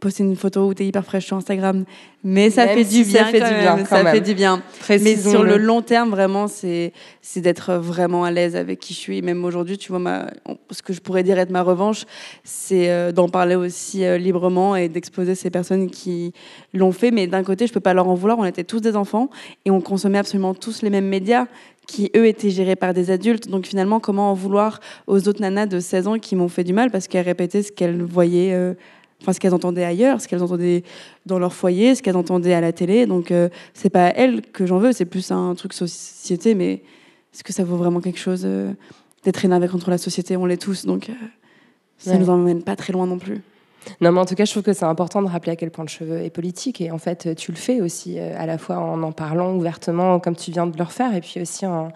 [SPEAKER 13] poster une photo où t'es hyper fraîche sur Instagram. Mais ça
[SPEAKER 6] Même
[SPEAKER 13] fait
[SPEAKER 6] si
[SPEAKER 13] du
[SPEAKER 6] ça
[SPEAKER 13] bien.
[SPEAKER 6] fait
[SPEAKER 13] quand
[SPEAKER 6] du
[SPEAKER 13] même,
[SPEAKER 6] bien, quand
[SPEAKER 13] ça
[SPEAKER 6] même.
[SPEAKER 13] fait du bien. Mais sur le long terme, vraiment, c'est d'être vraiment à l'aise avec qui je suis. Même aujourd'hui, tu vois, ma, ce que je pourrais dire être ma revanche, c'est euh, d'en parler aussi euh, librement et d'exposer ces personnes qui l'ont fait. Mais d'un côté, je peux pas leur en vouloir. On était tous des enfants et on consommait absolument tous les mêmes médias qui, eux, étaient gérés par des adultes. Donc finalement, comment en vouloir aux autres nanas de 16 ans qui m'ont fait du mal parce qu'elles répétaient ce qu'elles voyaient... Enfin, ce qu'elles entendaient ailleurs, ce qu'elles entendaient dans leur foyer, ce qu'elles entendaient à la télé. Donc, euh, c'est pas elles que j'en veux, c'est plus un truc société. Mais est-ce que ça vaut vraiment quelque chose euh, d'être énervé contre la société? On l'est tous, donc euh, ça
[SPEAKER 6] Ouais.
[SPEAKER 13] nous emmène pas très loin non plus.
[SPEAKER 6] Non, mais en tout cas, je trouve que c'est important de rappeler à quel point le cheveu est politique. Et en fait, tu le fais aussi, euh, à la fois en en parlant ouvertement, comme tu viens de le refaire, et puis aussi en,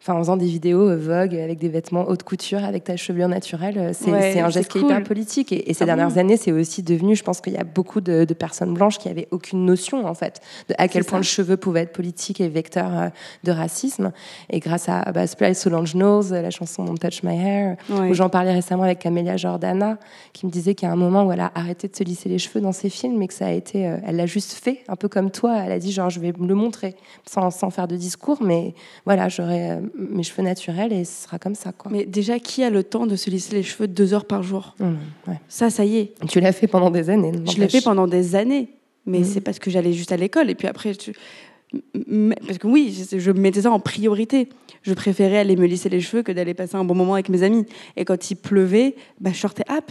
[SPEAKER 6] enfin, en faisant des vidéos euh, Vogue avec des vêtements haute couture, avec ta chevelure naturelle. Euh, C'est
[SPEAKER 13] Ouais,
[SPEAKER 6] un geste qui est hyper politique. Et, et ces
[SPEAKER 13] Ah
[SPEAKER 6] dernières
[SPEAKER 13] bon
[SPEAKER 6] années, c'est aussi devenu, je pense qu'il y a beaucoup de, de personnes blanches qui avaient aucune notion, en fait, de à quel point
[SPEAKER 13] ça.
[SPEAKER 6] le cheveu pouvait être politique et vecteur euh, de racisme. Et grâce à bah, Splice Solange Knowles, la chanson Don't Touch My Hair,
[SPEAKER 13] Ouais.
[SPEAKER 6] où j'en parlais récemment avec Camélia Jordana, qui me disait qu'il y a un moment où elle a arrêté de se lisser les cheveux dans ses films et que ça a été, euh, elle l'a juste fait, un peu comme toi. Elle a dit genre je vais me le montrer sans, sans faire de discours, mais voilà, j'aurai euh, mes cheveux naturels et ce sera comme ça quoi.
[SPEAKER 13] Mais déjà, qui a le temps de se lisser les cheveux deux heures par jour?
[SPEAKER 6] Mmh, ouais.
[SPEAKER 13] Ça, ça y est.
[SPEAKER 6] Tu l'as fait pendant des années.
[SPEAKER 13] Je l'ai fait pendant des années, mais
[SPEAKER 6] Mhm.
[SPEAKER 13] c'est parce que j'allais juste à l'école. Et puis après, m- parce que oui, je, je mettais ça en priorité. Je préférais aller me lisser les cheveux que d'aller passer un bon moment avec mes amis. Et quand il pleuvait, bah, je sortais hop.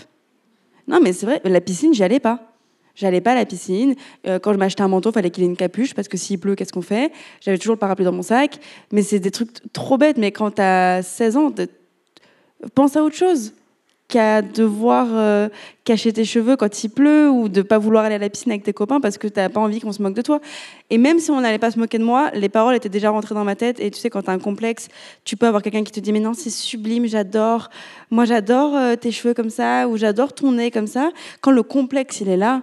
[SPEAKER 13] Non, mais c'est vrai, la piscine, j'y allais pas. J'allais pas à la piscine. Euh, quand je m'achetais un manteau, fallait qu'il ait une capuche parce que s'il pleut, qu'est-ce qu'on fait? J'avais toujours le parapluie dans mon sac. Mais c'est des trucs trop bêtes. Mais quand tu as 16 ans, pense à autre chose qu'à devoir euh, cacher tes cheveux quand il pleut ou de pas vouloir aller à la piscine avec tes copains parce que t'as pas envie qu'on se moque de toi. Et même si on n'allait pas se moquer de moi, les paroles étaient déjà rentrées dans ma tête. Et tu sais, quand t'as un complexe, tu peux avoir quelqu'un qui te dit mais non c'est sublime, j'adore. Moi j'adore euh, tes cheveux comme ça ou j'adore ton nez comme ça. Quand le complexe il est là,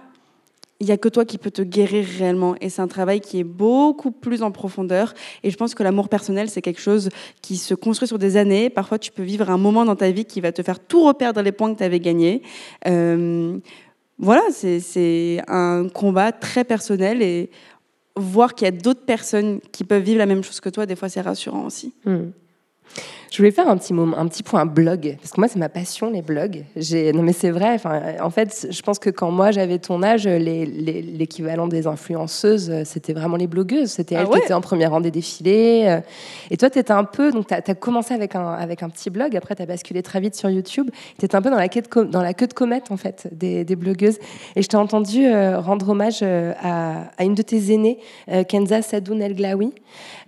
[SPEAKER 13] il n'y a que toi qui peux te guérir réellement. Et c'est un travail qui est beaucoup plus en profondeur. Et je pense que l'amour personnel, c'est quelque chose qui se construit sur des années. Parfois, tu peux vivre un moment dans ta vie qui va te faire tout reperdre les points que tu avais gagnés. Euh, voilà, c'est un combat très personnel et voir qu'il y a d'autres personnes qui peuvent vivre la même chose que toi, des fois, c'est rassurant aussi.
[SPEAKER 6] Hmm. Je voulais faire un petit moment, un petit point blog, parce que moi c'est ma passion les blogs. Non mais c'est vrai. En fait, je pense que quand moi j'avais ton âge, l'équivalent des influenceuses, c'était vraiment les blogueuses. C'était ah elles qui étaient en première rang des défilés. Euh. Et toi, tu étais un peu, donc tu as, commencé avec un, avec un petit blog. Après, tu as basculé très vite sur YouTube. Tu étais un peu dans la, queue de, dans la queue de comète en fait des, des blogueuses. Et je t'ai entendu euh, rendre hommage euh, à, à, une de tes aînées, Kenza Sadoun El Glaoui.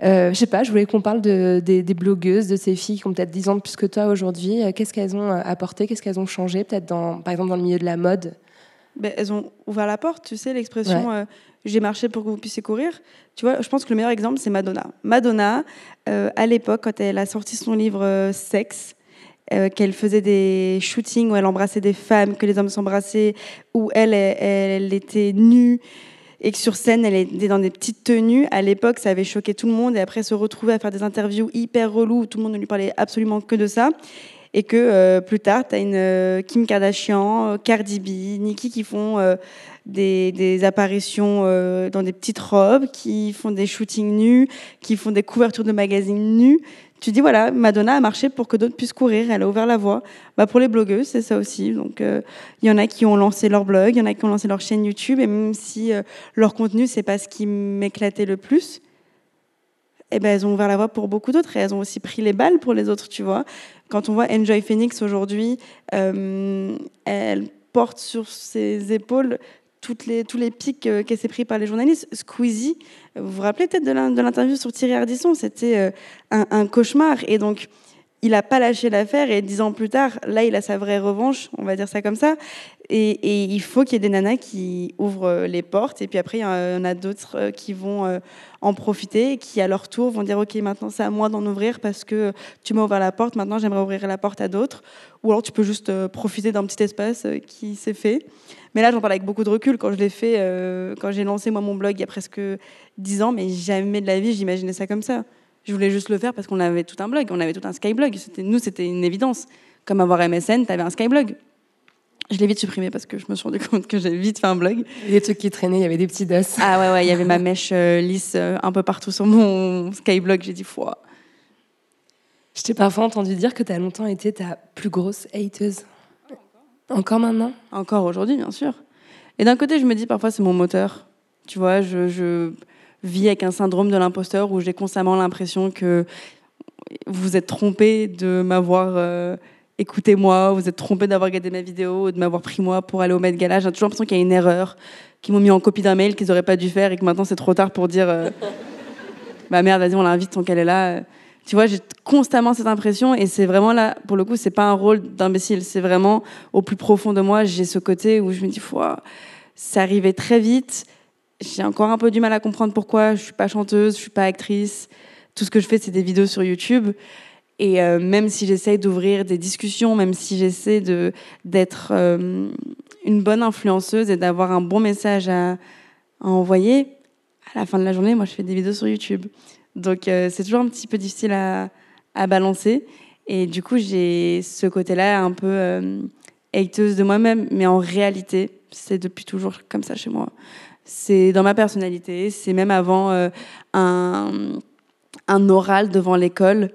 [SPEAKER 6] je sais pas, je voulais qu'on parle de, des, des blogueuses, de ces filles qui ont peut-être 10 ans de plus que toi aujourd'hui, euh, qu'est-ce qu'elles ont euh, apporté, qu'est-ce qu'elles ont changé, peut-être dans, par exemple dans le milieu de la mode?
[SPEAKER 13] Ben, Elles ont ouvert la porte, tu sais, l'expression euh, j'ai marché pour que vous puissiez courir. Tu vois, je pense que le meilleur exemple, c'est Madonna. Madonna, à l'époque, quand elle a sorti son livre Sexe, qu'elle faisait des shootings où elle embrassait des femmes, que les hommes s'embrassaient, où elle, elle était nue et que sur scène, elle était dans des petites tenues. À l'époque, ça avait choqué tout le monde. Et après, se retrouver à faire des interviews hyper reloues où tout le monde ne lui parlait absolument que de ça. Et que euh, plus tard, tu as une euh, Kim Kardashian, euh, Cardi B, Nicki qui font des, des, apparitions dans des petites robes, qui font des shootings nus, qui font des couvertures de magazines nus tu dis voilà, Madonna a marché pour que d'autres puissent courir, elle a ouvert la voie. Bah, pour les blogueuses, c'est ça aussi. Donc euh, il y en a qui ont lancé leur blog, il y en a qui ont lancé leur chaîne YouTube, et même si euh, leur contenu c'est pas ce qui m'éclatait le plus, eh ben, elles ont ouvert la voie pour beaucoup d'autres et elles ont aussi pris les balles pour les autres, tu vois. Quand on voit Enjoy Phoenix aujourd'hui, euh, elle porte sur ses épaules toutes les, tous les pics euh, qu'elle s'est pris par les journalistes. Squeezie, vous vous rappelez peut-être de l'interview sur Thierry Ardisson, c'était euh, un, cauchemar. Et donc, il n'a pas lâché l'affaire et dix ans plus tard, là, il a sa vraie revanche, on va dire ça comme ça. Et, il faut qu'il y ait des nanas qui ouvrent euh, les portes. Et puis après, il y en a d'autres qui vont en profiter et qui, à leur tour, vont dire Ok, maintenant, c'est à moi d'en ouvrir parce que tu m'as ouvert la porte. Maintenant, j'aimerais ouvrir la porte à d'autres. Ou alors, tu peux juste profiter d'un petit espace qui s'est fait. Mais là, j'en parle avec beaucoup de recul. Quand je l'ai fait, euh, quand j'ai lancé moi mon blog il y a presque 10 ans, mais jamais de la vie, j'imaginais ça comme ça. Je voulais juste le faire parce qu'on avait tout un blog, on avait tout un Skyblog. Nous, c'était une évidence. Comme avoir MSN, tu avais un Skyblog. Je l'ai vite supprimé parce que je me suis rendu compte que j'avais vite fait un blog.
[SPEAKER 6] Il y des trucs qui traînaient, il y avait des petits dos.
[SPEAKER 13] Ah ouais, ouais, il y avait ma mèche euh, lisse euh, un peu partout sur mon Skyblog. J'ai dit, foi.
[SPEAKER 6] Je t'ai parfois entendu dire que tu as longtemps été ta plus grosse hateuse. Encore maintenant?
[SPEAKER 13] Encore aujourd'hui, bien sûr. Et d'un côté, je me dis parfois c'est mon moteur. Tu vois, je, vis avec un syndrome de l'imposteur où j'ai constamment l'impression que vous êtes trompé de m'avoir euh, écouté moi, vous êtes trompé d'avoir regardé ma vidéo, de m'avoir pris moi pour aller au Met Gala. J'ai toujours l'impression qu'il y a une erreur, qu'ils m'ont mis en copie d'un mail qu'ils n'auraient pas dû faire et que maintenant c'est trop tard pour dire euh, bah merde, vas-y, on l'invite tant qu'elle est là. Tu vois, j'ai constamment cette impression et c'est vraiment là, pour le coup, c'est pas un rôle d'imbécile, c'est vraiment au plus profond de moi, j'ai ce côté où je me dis, ça arrivait très vite. J'ai encore un peu du mal à comprendre pourquoi. Je suis pas chanteuse, je suis pas actrice. Tout ce que je fais, c'est des vidéos sur YouTube. Et euh, même si j'essaye d'ouvrir des discussions, même si j'essaie de d'être euh, une bonne influenceuse et d'avoir un bon message à, envoyer, à la fin de la journée, moi, je fais des vidéos sur YouTube. Donc euh, c'est toujours un petit peu difficile à, à balancer. Et du coup, j'ai ce côté-là un peu hateuse de moi-même, mais en réalité, c'est depuis toujours comme ça chez moi. C'est dans ma personnalité, c'est même avant euh, un, un oral devant l'école.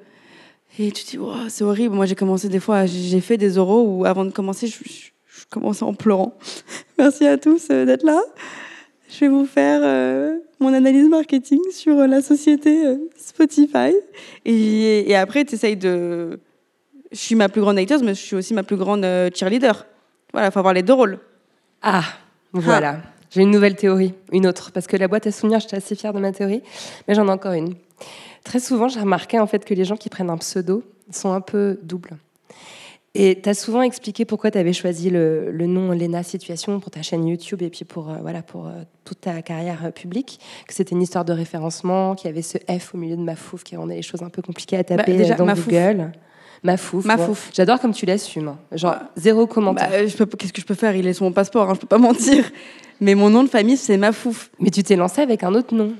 [SPEAKER 13] Et tu te dis, c'est horrible. Moi, j'ai commencé des fois, j'ai fait des oraux où avant de commencer, je, je commençais en pleurant. Merci à tous d'être là. Je vais vous faire mon analyse marketing sur euh, la société euh, Spotify. Et, après, tu essayes de. Je suis ma plus grande hater, mais je suis aussi ma plus grande euh, cheerleader. Voilà, il faut avoir les deux rôles.
[SPEAKER 6] Ah, voilà. Ah. J'ai une nouvelle théorie, une autre. Parce que la boîte à souvenirs, j'étais assez fière de ma théorie, mais j'en ai encore une. Très souvent, j'ai remarqué en fait que les gens qui prennent un pseudo sont un peu doubles. Et tu as souvent expliqué pourquoi tu avais choisi le, nom Lena Situation pour ta chaîne YouTube et puis pour, euh, voilà, pour euh, toute ta carrière euh, publique, que c'était une histoire de référencement, qu'il y avait ce F au milieu de Mafouf, qui rendait les choses un peu compliquées à taper bah, déjà, dans Google. Mafouf.
[SPEAKER 13] Mafouf.
[SPEAKER 6] J'adore comme tu l'assumes. Genre, zéro commentaire.
[SPEAKER 13] Bah, Qu'est-ce que je peux faire? Il est sur mon passeport, hein, je peux pas mentir. Mais mon nom de famille, c'est Mafouf.
[SPEAKER 6] Mais tu t'es lancé avec un autre nom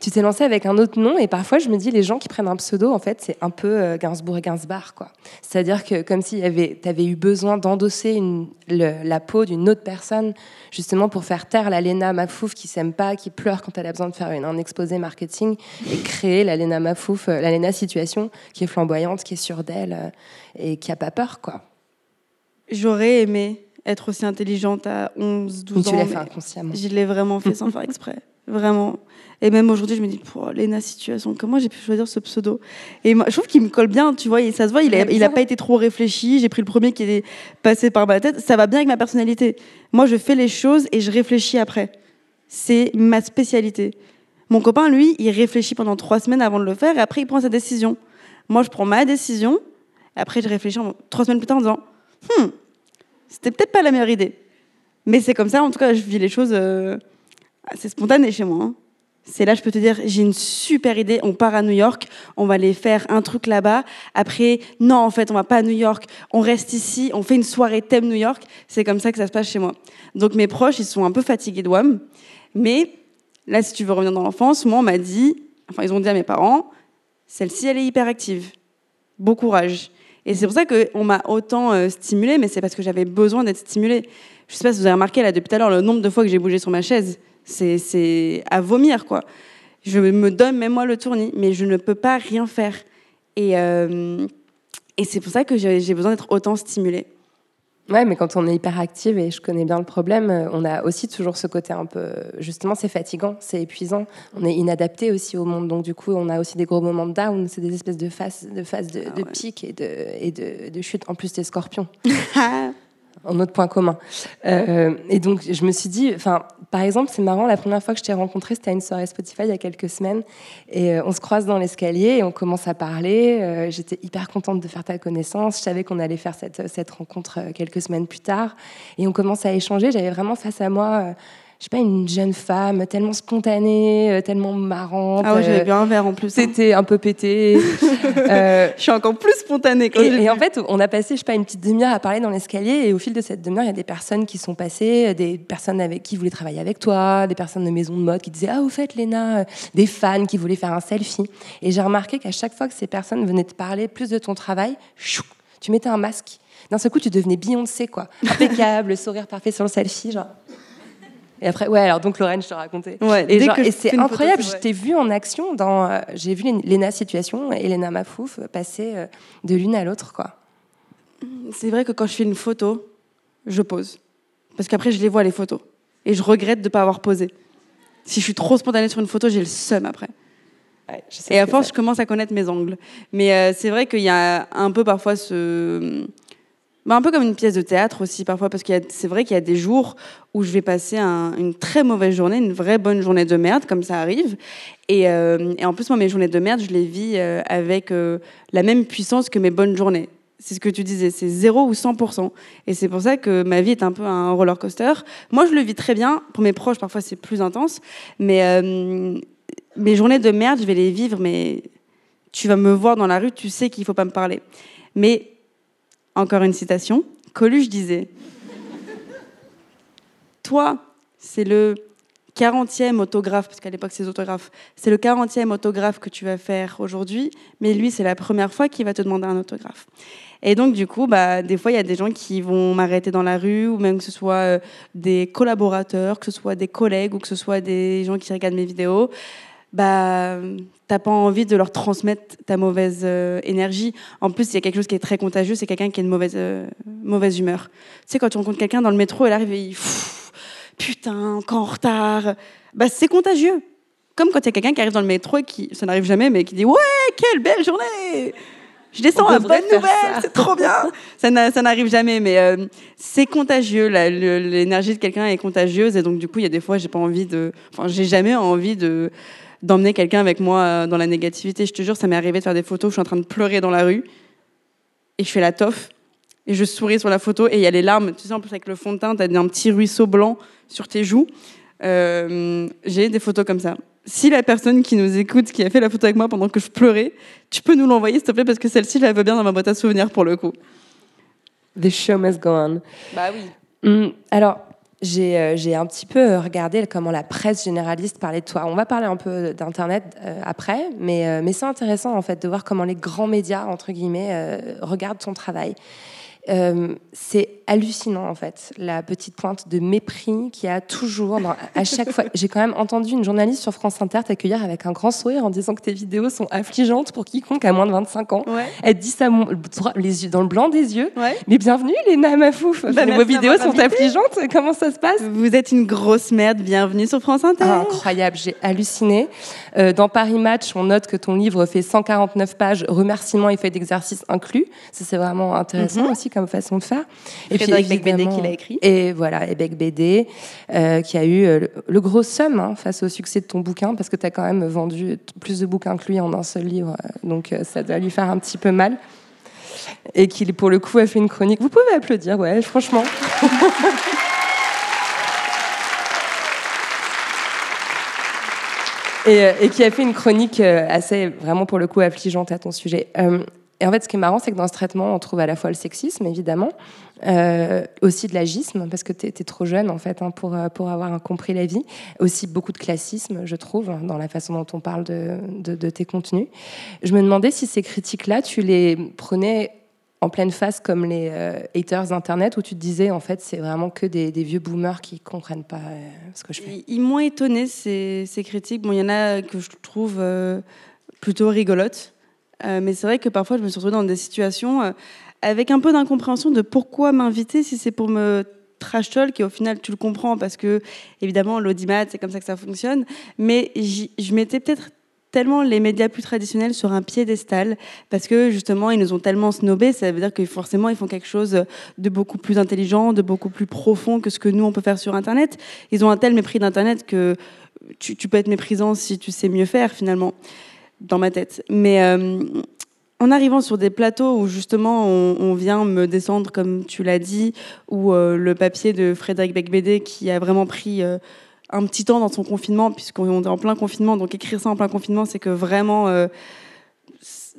[SPEAKER 6] tu t'es lancé avec un autre nom et parfois je me dis les gens qui prennent un pseudo en fait c'est un peu euh, Gainsbourg et Gainsbar quoi. C'est-à-dire que comme si tu avais eu besoin d'endosser la peau d'une autre personne justement pour faire taire la Lena Mafouf qui s'aime pas, qui pleure quand elle a besoin de faire une, un exposé marketing et créer la Lena Mafouf, euh, la situation qui est flamboyante, qui est sûre d'elle euh, et qui a pas peur quoi.
[SPEAKER 13] J'aurais aimé être aussi intelligente à 11, 12 ans.
[SPEAKER 6] Tu l'as fait inconsciemment.
[SPEAKER 13] Je l'ai vraiment fait sans faire exprès. Vraiment. Et même aujourd'hui, je me dis, pour Lena Situation, comment j'ai pu choisir ce pseudo Et moi, je trouve qu'il me colle bien, tu vois, et ça se voit, il n'a il a pas été trop réfléchi. J'ai pris le premier qui est passé par ma tête. Ça va bien avec ma personnalité. Moi, je fais les choses et je réfléchis après. C'est ma spécialité. Mon copain, lui, il réfléchit pendant trois semaines avant de le faire et après, il prend sa décision. Moi, je prends ma décision. Et après, je réfléchis trois semaines plus tard en disant, hmm, c'était peut-être pas la meilleure idée. Mais c'est comme ça, en tout cas, je vis les choses. Euh, assez spontané chez moi. Hein. C'est là, je peux te dire, j'ai une super idée. On part à New York, on va aller faire un truc là-bas. Après, non, en fait, on va pas à New York. On reste ici, on fait une soirée thème New York. C'est comme ça que ça se passe chez moi. Donc mes proches, ils sont un peu fatigués de WAM. Mais là, si tu veux revenir dans l'enfance, moi, on m'a dit, enfin, ils ont dit à mes parents, celle-ci, elle est hyperactive. Bon courage. Et c'est pour ça qu'on m'a autant euh, stimulée, mais c'est parce que j'avais besoin d'être stimulée. Je sais pas si vous avez remarqué là depuis tout à l'heure le nombre de fois que j'ai bougé sur ma chaise. C'est à vomir, quoi. Je me donne même moi le tournis, mais je ne peux pas rien faire. Et, euh, et c'est pour ça que j'ai besoin d'être autant stimulée.
[SPEAKER 6] Ouais, mais quand on est hyper active et je connais bien le problème, on a aussi toujours ce côté un peu. Justement, c'est fatigant, c'est épuisant. On est inadapté aussi au monde, donc du coup, on a aussi des gros moments de down. C'est des espèces de phases de, phase de, ah pic et de, et de, de chute. En plus, des scorpions. un autre point commun. Euh, et donc, je me suis dit, enfin, par exemple, c'est marrant, la première fois que je t'ai rencontré, c'était à une soirée Spotify il y a quelques semaines. Et euh, on se croise dans l'escalier et on commence à parler. Euh, j'étais hyper contente de faire ta connaissance. Je savais qu'on allait faire cette, cette rencontre quelques semaines plus tard. Et on commence à échanger. J'avais vraiment face à moi je sais pas, une jeune femme tellement spontanée, euh, tellement marrante.
[SPEAKER 13] Ah ouais, j'avais bien un verre en plus.
[SPEAKER 6] Hein. C'était un peu pété.
[SPEAKER 13] euh, je suis encore plus spontanée. Quand
[SPEAKER 6] et, et en fait, on a passé, je sais pas, une petite demi-heure à parler dans l'escalier. Et au fil de cette demi-heure, il y a des personnes qui sont passées, des personnes avec qui voulaient travailler avec toi, des personnes de maison de mode qui disaient Ah, au fait, Léna, des fans qui voulaient faire un selfie. Et j'ai remarqué qu'à chaque fois que ces personnes venaient te parler plus de ton travail, chou, tu mettais un masque. D'un seul coup, tu devenais Beyoncé, quoi. Impeccable, sourire parfait sur le selfie, genre. Et après, ouais, alors donc Lorraine, je te racontais.
[SPEAKER 13] Ouais,
[SPEAKER 6] et, et c'est incroyable, je t'ai vu en action dans. Euh, j'ai vu Léna Situation et Léna Mafouf passer euh, de l'une à l'autre, quoi.
[SPEAKER 13] C'est vrai que quand je fais une photo, je pose. Parce qu'après, je les vois, les photos. Et je regrette de ne pas avoir posé. Si je suis trop spontanée sur une photo, j'ai le seum après.
[SPEAKER 6] Ouais, je
[SPEAKER 13] sais et à force, je commence à connaître mes angles. Mais euh, c'est vrai qu'il y a un peu parfois ce bah, un peu comme une pièce de théâtre aussi parfois, parce que c'est vrai qu'il y a des jours où je vais passer une très mauvaise journée, une vraie bonne journée de merde, comme ça arrive. Et, euh, en plus, moi, mes journées de merde, je les vis euh, avec euh, la même puissance que mes bonnes journées. C'est ce que tu disais, c'est 0 ou 100%. Et c'est pour ça que ma vie est un peu un roller coaster. Moi, je le vis très bien. Pour mes proches, parfois, c'est plus intense. Mais mes journées de merde, je vais les vivre, mais tu vas me voir dans la rue, tu sais qu'il ne faut pas me parler. Mais encore une citation. Coluche disait Toi, c'est le 40e autographe, parce qu'à l'époque c'est autographes, c'est le 40e autographe que tu vas faire aujourd'hui, mais lui c'est la première fois qu'il va te demander un autographe. Et donc du coup, bah, des fois il y a des gens qui vont m'arrêter dans la rue, ou même que ce soit euh, des collaborateurs, que ce soit des collègues, ou que ce soit des gens qui regardent mes vidéos bah, t'as pas envie de leur transmettre ta mauvaise euh, énergie. En plus, il y a quelque chose qui est très contagieux, c'est quelqu'un qui a une mauvaise, euh, mauvaise humeur. Tu sais, quand tu rencontres quelqu'un dans le métro, elle arrive et il putain, encore en retard. Bah, c'est contagieux. Comme quand il y a quelqu'un qui arrive dans le métro et qui, ça n'arrive jamais, mais qui dit ouais, quelle belle journée. Je descends à bonne nouvelle, c'est trop bien. ça n'arrive jamais, mais euh, c'est contagieux. L'énergie de quelqu'un est contagieuse et donc du coup, il y a des fois, j'ai pas envie de, enfin, j'ai jamais envie de d'emmener quelqu'un avec moi euh, dans la négativité. Je te jure, ça m'est arrivé de faire des photos où je suis en train de pleurer dans la rue et je fais la toffe et je souris sur la photo et il y a les larmes. Tu sais, en plus, avec le fond de teint, tu as un petit ruisseau blanc sur tes joues. Euh, j'ai des photos comme ça. Si la personne qui nous écoute, qui a fait la photo avec moi pendant que je pleurais, tu peux nous l'envoyer, s'il te plaît, parce que celle-ci, elle va bien dans ma boîte à souvenirs pour le coup.
[SPEAKER 6] The show must go on.
[SPEAKER 13] Bah oui.
[SPEAKER 6] Hum, alors, j'ai euh, un petit peu regardé comment la presse généraliste parlait de toi. On va parler un peu d'Internet euh, après, mais, euh, mais c'est intéressant en fait de voir comment les grands médias, entre guillemets, euh, regardent ton travail. Euh, c'est hallucinant en fait, la petite pointe de mépris qu'il y a toujours dans- à chaque fois. J'ai quand même entendu une journaliste sur France Inter t'accueillir avec un grand sourire en disant que tes vidéos sont affligeantes pour quiconque a moins de 25 ans. Elle dit ça mon- les yeux, dans le blanc des yeux. Mais bienvenue Léna Mafouf.
[SPEAKER 13] Bah,
[SPEAKER 6] Vos vidéos sont
[SPEAKER 13] invité.
[SPEAKER 6] affligeantes. Comment ça se passe?
[SPEAKER 13] Vous êtes une grosse merde, bienvenue sur France Inter.
[SPEAKER 6] Ah, incroyable, j'ai halluciné. Euh, dans Paris Match, on note que ton livre fait 149 pages, remerciements et faits d'exercice inclus. Ça, c'est vraiment intéressant
[SPEAKER 13] Mhm.
[SPEAKER 6] aussi comme façon de faire.
[SPEAKER 13] Frédéric Becbédé
[SPEAKER 6] évidemment-
[SPEAKER 13] qui l'a écrit.
[SPEAKER 6] Et voilà, et Bec BD, euh, qui a eu euh, le, le gros somme hein, face au succès de ton bouquin, parce que tu as quand même vendu plus de bouquins que lui en un seul livre. euh, Donc, euh, ça doit lui faire un petit peu mal. Et qu'il, pour le coup, a fait une chronique. Vous pouvez applaudir, ouais, franchement. et, et qui a fait une chronique assez, vraiment pour le coup, affligeante à ton sujet. Euh, et en fait, ce qui est marrant, c'est que dans ce traitement, on trouve à la fois le sexisme, évidemment, euh, aussi de l'agisme, parce que tu es, trop jeune, en fait, hein, pour, euh, pour avoir compris la vie. Aussi beaucoup de classisme, je trouve, hein, dans la façon dont on parle de, de, tes contenus. Je me demandais si ces critiques-là, tu les prenais en pleine face comme les euh, haters Internet, où tu te disais, en fait, c'est vraiment que des, vieux boomers qui comprennent pas ce que je fais.
[SPEAKER 13] Ils m'ont étonné ces, ces critiques. Bon, il y en a que je trouve plutôt rigolotes. Euh, mais c'est vrai que parfois, je me suis retrouvée dans des situations euh, avec un peu d'incompréhension de pourquoi m'inviter si c'est pour me trash talk et au final tu le comprends parce que évidemment l'audimat c'est comme ça que ça fonctionne. Mais je mettais peut-être tellement les médias plus traditionnels sur un piédestal parce que justement ils nous ont tellement snobés ça veut dire que forcément ils font quelque chose de beaucoup plus intelligent de beaucoup plus profond que ce que nous on peut faire sur internet. Ils ont un tel mépris d'internet que tu, tu peux être méprisant si tu sais mieux faire finalement dans ma tête. Mais euh, en arrivant sur des plateaux où justement on, vient me descendre, comme tu l'as dit, ou euh, le papier de Frédéric Becbédé qui a vraiment pris euh, un petit temps dans son confinement, puisqu'on est en plein confinement, donc écrire ça en plein confinement, c'est que vraiment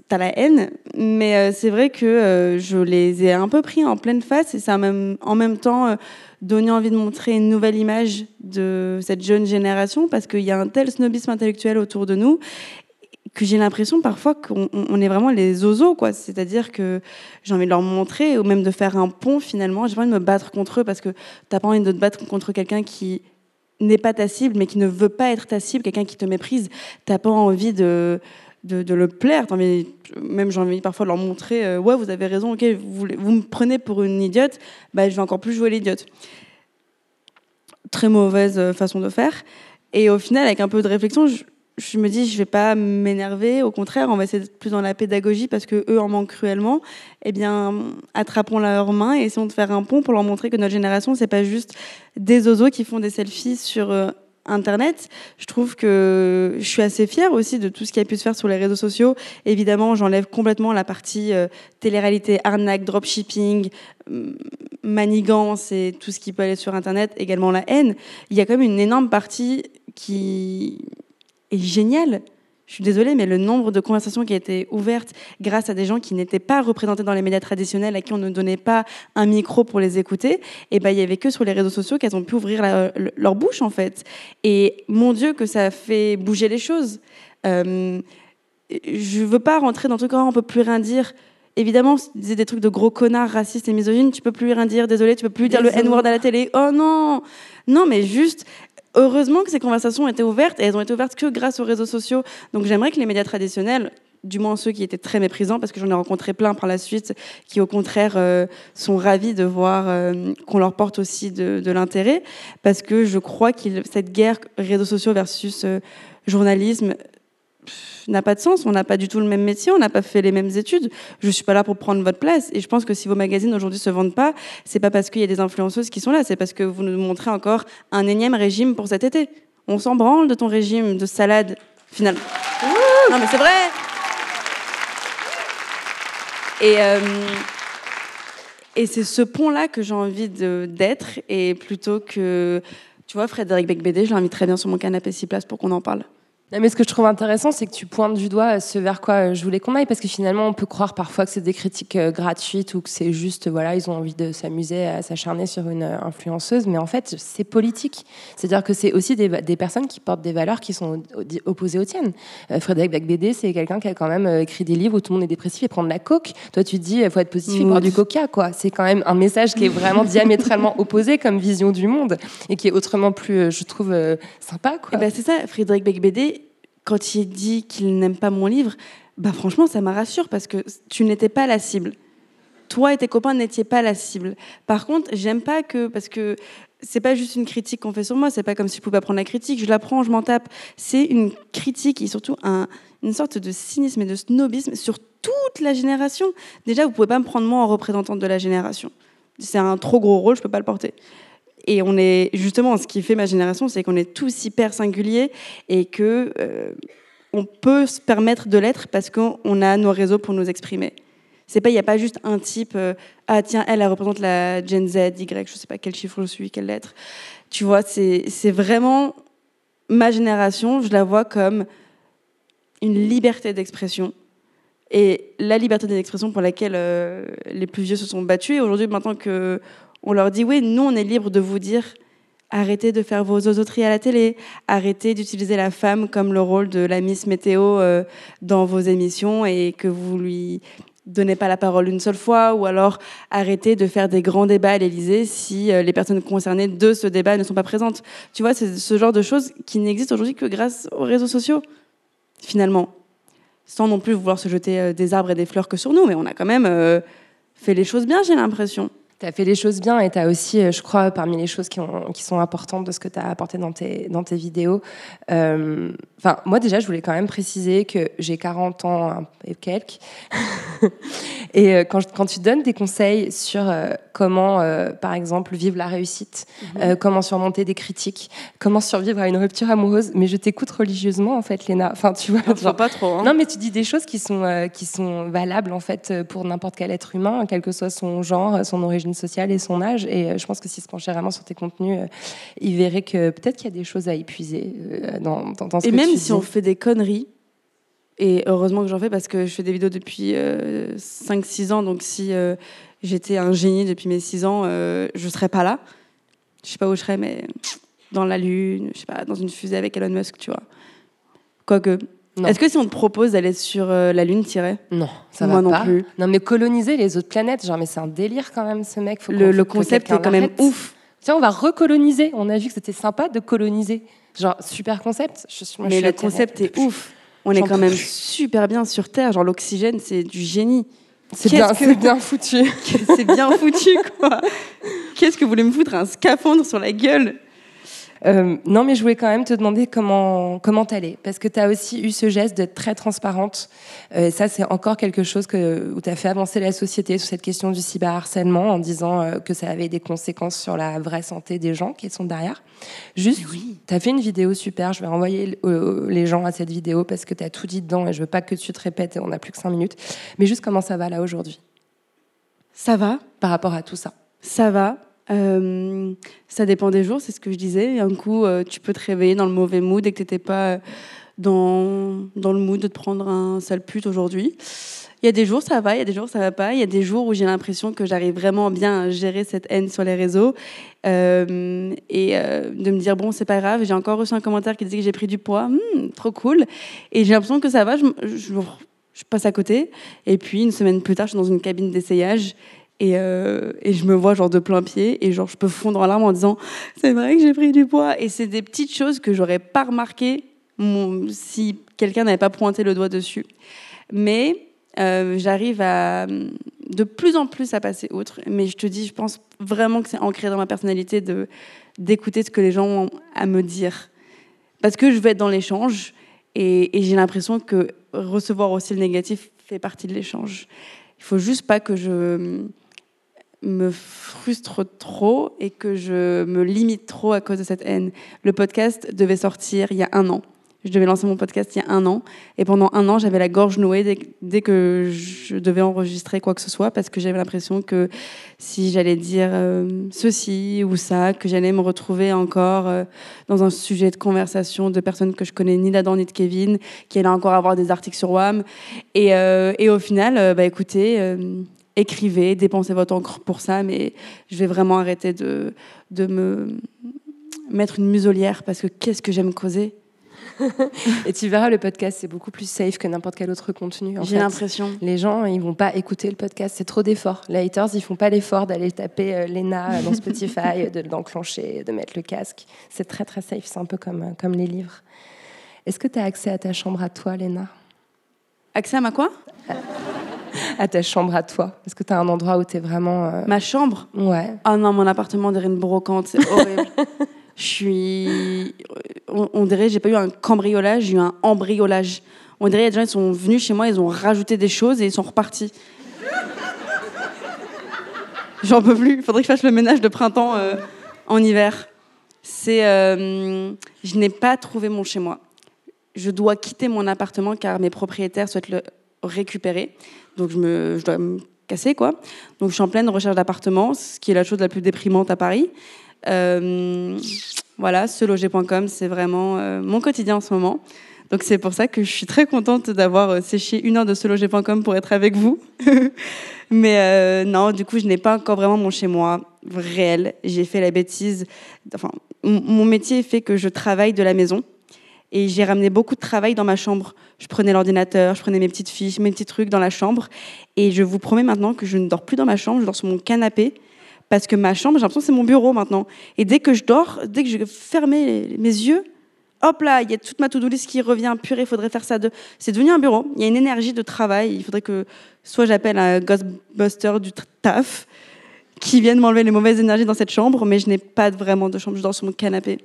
[SPEAKER 13] t'as la haine. Mais c'est vrai que je les ai un peu pris en pleine face et ça a même, en même temps donné envie de montrer une nouvelle image de cette jeune génération parce qu'il y a un tel snobisme intellectuel autour de nous que j'ai l'impression parfois qu'on on- on est vraiment les ozos, quoi. C'est-à-dire que j'ai envie de leur montrer, ou même de faire un pont finalement. J'ai envie de me battre contre eux parce que t'as pas envie de te battre contre quelqu'un qui n'est pas ta cible, mais qui ne veut pas être ta cible, quelqu'un qui te méprise. T'as pas envie de, de, le plaire. Même j'ai envie parfois de leur montrer, euh, ouais, vous avez raison, ok, vous, vous me prenez pour une idiote, bah, je vais encore plus jouer l'idiote. Très mauvaise euh, façon de faire. Et au final, avec un peu de réflexion, je me dis, je vais pas m'énerver. Au contraire, on va essayer d'être plus dans la pédagogie parce que eux en manquent cruellement. Eh bien, attrapons leurs mains et essayons de faire un pont pour leur montrer que notre génération, c'est pas juste des oiseaux qui font des selfies sur euh, Internet. Je trouve que je suis assez fière aussi de tout ce qui a pu se faire sur les réseaux sociaux. Évidemment, j'enlève complètement la partie euh, télé-réalité, arnaque, dropshipping, hum, manigance et tout ce qui peut aller sur Internet, également la haine. Il y a quand même une énorme partie qui est géniale. Je suis désolée, mais le nombre de conversations qui a été ouvertes grâce à des gens qui n'étaient pas représentés dans les médias traditionnels, à qui on ne donnait pas un micro pour les écouter, et ben il y avait que sur les réseaux sociaux qu'elles ont pu ouvrir la- leur bouche en fait. Et mon Dieu que ça fait bouger les choses. Euh, je veux pas rentrer dans le truc, oh, on peut plus rien dire. Évidemment, disais des trucs de gros connards racistes et misogynes, tu peux plus rien dire. Désolé, tu peux plus dire le. N-word à la télé. Oh non, non, mais juste. Heureusement que ces conversations étaient ouvertes et elles ont été ouvertes que grâce aux réseaux sociaux. Donc j'aimerais que les médias traditionnels, du moins ceux qui étaient très méprisants, parce que j'en ai rencontré plein par la suite, qui au contraire euh, sont ravis de voir euh, qu'on leur porte aussi de, l'intérêt, parce que je crois que cette guerre réseaux sociaux versus euh, journalisme n'a pas de sens. On n'a pas du tout le même métier, on n'a pas fait les mêmes études. Je suis pas là pour prendre votre place. Et je pense que si vos magazines aujourd'hui se vendent pas, c'est pas parce qu'il y a des influenceuses qui sont là, c'est parce que vous nous montrez encore un énième régime pour cet été. On s'en branle de ton régime de salade, finalement. Non, mais c'est vrai. Et, euh, et c'est ce pont-là que j'ai envie d'être. Et plutôt que, tu vois, Frédéric Becbédé, je l'invite très bien sur mon canapé 6 places pour qu'on en parle.
[SPEAKER 6] Mais ce que je trouve intéressant, c'est que tu pointes du doigt ce vers quoi je voulais qu'on aille, parce que finalement, on peut croire parfois que c'est des critiques euh, gratuites ou que c'est juste, voilà, ils ont envie de s'amuser à s'acharner sur une euh, influenceuse, mais en fait, c'est politique. C'est-à-dire que c'est aussi des, des, personnes qui portent des valeurs qui sont opposées aux tiennes. Euh, Frédéric Becbédé, c'est quelqu'un qui a quand même écrit des livres où tout le monde est dépressif et prendre de la coke. Toi, tu te dis, il faut être positif et boire du coca, quoi. C'est quand même un message qui est vraiment diamétralement opposé comme vision du monde et qui est autrement plus, je trouve, sympa, quoi.
[SPEAKER 13] Eh ben c'est ça, Frédéric Becbédé, quand il dit qu'il n'aime pas mon livre, bah franchement, ça me rassure parce que tu n'étais pas la cible. Toi et tes copains n'étiez pas la cible. Par contre, j'aime pas que parce que c'est pas juste une critique qu'on fait sur moi. C'est pas comme si je pouvais prendre la critique. Je la prends, je m'en tape. C'est une critique et surtout un, une sorte de cynisme et de snobisme sur toute la génération. Déjà, vous pouvez pas me prendre moi en représentante de la génération. C'est un trop gros rôle, je peux pas le porter. Et on est justement, ce qui fait ma génération, c'est qu'on est tous hyper singuliers et que euh, on peut se permettre de l'être parce qu'on a nos réseaux pour nous exprimer. C'est pas, il n'y a pas juste un type. Euh, ah tiens, elle, elle représente la Gen Z, Y, je sais pas quel chiffre je suis, quelle lettre. Tu vois, c'est vraiment ma génération. Je la vois comme une liberté d'expression. Et la liberté d'expression pour laquelle euh, les plus vieux se sont battus. Et aujourd'hui, maintenant que on leur dit oui, nous, on est libre de vous dire arrêtez de faire vos osoteries à la télé, arrêtez d'utiliser la femme comme le rôle de la Miss Météo euh, dans vos émissions et que vous lui donnez pas la parole une seule fois, ou alors arrêtez de faire des grands débats à l'Élysée si euh, les personnes concernées de ce débat ne sont pas présentes. Tu vois, c'est ce genre de choses qui n'existent aujourd'hui que grâce aux réseaux sociaux, finalement. Sans non plus vouloir se jeter euh, des arbres et des fleurs que sur nous, mais on a quand même fait les choses bien, j'ai l'impression.
[SPEAKER 6] Tu as fait les choses bien et tu as aussi, euh, je crois, parmi les choses qui, ont, qui sont importantes de ce que tu as apporté dans tes, dans tes vidéos. Euh, enfin, moi, déjà, je voulais quand même préciser que j'ai 40 ans et quelques. et euh, quand, quand, tu donnes des conseils sur comment, par exemple, vivre la réussite, mhm. comment surmonter des critiques, comment survivre à une rupture amoureuse, mais je t'écoute religieusement, en fait, Léna. Enfin, tu vois.
[SPEAKER 13] Genre, pas trop. Hein.
[SPEAKER 6] Non, mais tu dis des choses qui sont, qui sont valables, en fait, pour n'importe quel être humain, quel que soit son genre, son origine sociale et son âge. Et euh, je pense que s'il se penchait vraiment sur tes contenus, euh, il verrait que peut-être qu'il y a des choses à épuiser euh, dans, dans, ce
[SPEAKER 13] Et même
[SPEAKER 6] si
[SPEAKER 13] on fait des conneries, et heureusement que j'en fais parce que je fais des vidéos depuis 5-6 ans, donc si j'étais un génie depuis mes 6 ans, je ne serais pas là. Je sais pas où je serais, mais dans la Lune, je sais pas, dans une fusée avec Elon Musk, tu vois. Quoique, est-ce que si on te propose d'aller sur euh, la Lune, t'irais
[SPEAKER 6] Non, ça
[SPEAKER 13] Moi
[SPEAKER 6] va
[SPEAKER 13] non plus.
[SPEAKER 6] Non, mais coloniser les autres planètes, genre, mais c'est un délire quand même, ce mec.
[SPEAKER 13] le, concept est quand même ouf.
[SPEAKER 6] Tiens, on va recoloniser. On a vu que c'était sympa de coloniser. Genre, super concept.
[SPEAKER 13] Je, mais le concept est ouf. On est quand même super bien sur Terre. Genre, l'oxygène, c'est du génie.
[SPEAKER 6] C'est bien, bien foutu.
[SPEAKER 13] c'est bien foutu, quoi. Qu'est-ce que vous voulez me foutre? Un scaphandre sur la gueule?
[SPEAKER 6] Euh, non, mais je voulais quand même te demander comment comment t'allais, parce que tu as aussi eu ce geste d'être très transparente. Euh, ça, c'est encore quelque chose que, où tu as fait avancer la société sur cette question du cyberharcèlement en disant euh, que ça avait des conséquences sur la vraie santé des gens qui sont derrière. Juste, oui. tu as fait une vidéo super, je vais renvoyer les gens à cette vidéo parce que tu as tout dit dedans et je veux pas que tu te répètes, on n'a plus que cinq minutes. Mais juste comment ça va là aujourd'hui?
[SPEAKER 13] Ça va?
[SPEAKER 6] Par rapport à tout ça
[SPEAKER 13] Ça va? Euh, ça dépend des jours, c'est ce que je disais. Un coup, euh, tu peux te réveiller dans le mauvais mood et que tu n'étais pas euh, dans, dans le mood de te prendre un sale pute aujourd'hui. Il y a des jours, ça va, il y a des jours, ça va pas. Il y a des jours où j'ai l'impression que j'arrive vraiment bien à gérer cette haine sur les réseaux et de me dire, bon, c'est pas grave, j'ai encore reçu un commentaire qui disait que j'ai pris du poids, hmm, trop cool. Et j'ai l'impression que ça va, je, passe à côté. Et puis, une semaine plus tard, je suis dans une cabine d'essayage et, euh, et, je me vois genre de plein pied et genre je peux fondre en larmes en disant c'est vrai que j'ai pris du poids. Et c'est des petites choses que j'aurais pas remarqué si quelqu'un n'avait pas pointé le doigt dessus. Mais euh, j'arrive à de plus en plus à passer outre. Mais je te dis je pense vraiment que c'est ancré dans ma personnalité de d'écouter ce que les gens ont à me dire. Parce que je vais être dans l'échange et, et j'ai l'impression que recevoir aussi le négatif fait partie de l'échange. Il faut juste pas que je me frustre trop et que je me limite trop à cause de cette haine. Le podcast devait sortir il y a un an. Je devais lancer mon podcast il y a un an. Et pendant un an, j'avais la gorge nouée dès, que je devais enregistrer quoi que ce soit, parce que j'avais l'impression que si j'allais dire euh, ceci ou ça, que j'allais me retrouver encore euh, dans un sujet de conversation de personnes que je connais ni d'Adam ni de Kevin, qui allait encore avoir des articles sur WAM. Et, euh, et au final, bah, écoutez, écrivez, dépensez votre encre pour ça, mais je vais vraiment arrêter de, de me mettre une muselière parce que qu'est-ce que j'aime causer
[SPEAKER 6] et tu verras, le podcast, c'est beaucoup plus safe que n'importe quel autre contenu.
[SPEAKER 13] J'ai l'impression.
[SPEAKER 6] Les gens, ils vont pas écouter le podcast, c'est trop d'efforts. Les haters, ils font pas l'effort d'aller taper euh, Lena dans Spotify, d'enclencher, de mettre le casque. C'est très, très safe. C'est un peu comme, euh, comme les livres. Est-ce que tu as accès à ta chambre à toi, Lena
[SPEAKER 13] Accès à ma quoi?
[SPEAKER 6] À ta chambre à toi Est-ce que tu as un endroit où tu es vraiment. Euh,
[SPEAKER 13] ma chambre?
[SPEAKER 6] Ouais.
[SPEAKER 13] Ah non, mon appartement dirait une brocante, c'est horrible. Je suis. On, dirait, j'ai pas eu un cambriolage, j'ai eu un embriolage. On dirait, il y a des gens, ils sont venus chez moi, ils ont rajouté des choses et ils sont repartis. J'en peux plus. Il faudrait que je fasse le ménage de printemps euh, en hiver. C'est. Euh, je n'ai pas trouvé mon chez moi. Je dois quitter mon appartement car mes propriétaires souhaitent le récupérer. Donc je, me, je dois me casser, quoi. Donc je suis en pleine recherche d'appartement, ce qui est la chose la plus déprimante à Paris. Euh, voilà, seloger.com, c'est vraiment euh, mon quotidien en ce moment. Donc c'est pour ça que je suis très contente d'avoir euh, séché une heure de seloger.com pour être avec vous. Mais non, du coup, je n'ai pas encore vraiment mon chez moi réel. J'ai fait la bêtise. Enfin, mon métier fait que je travaille de la maison. Et j'ai ramené beaucoup de travail dans ma chambre. Je prenais l'ordinateur, je prenais mes petites fiches, mes petits trucs dans la chambre. Et je vous promets maintenant que je ne dors plus dans ma chambre, je dors sur mon canapé parce que ma chambre, j'ai l'impression que c'est mon bureau maintenant. Et dès que je dors, dès que je ferme mes yeux, hop là, il y a toute ma to-do list qui revient, purée, il faudrait faire ça. De... C'est devenu un bureau, il y a une énergie de travail, il faudrait que soit j'appelle un Ghostbuster du taf, qui vienne m'enlever les mauvaises énergies dans cette chambre, mais je n'ai pas vraiment de chambre, je dors sur mon canapé.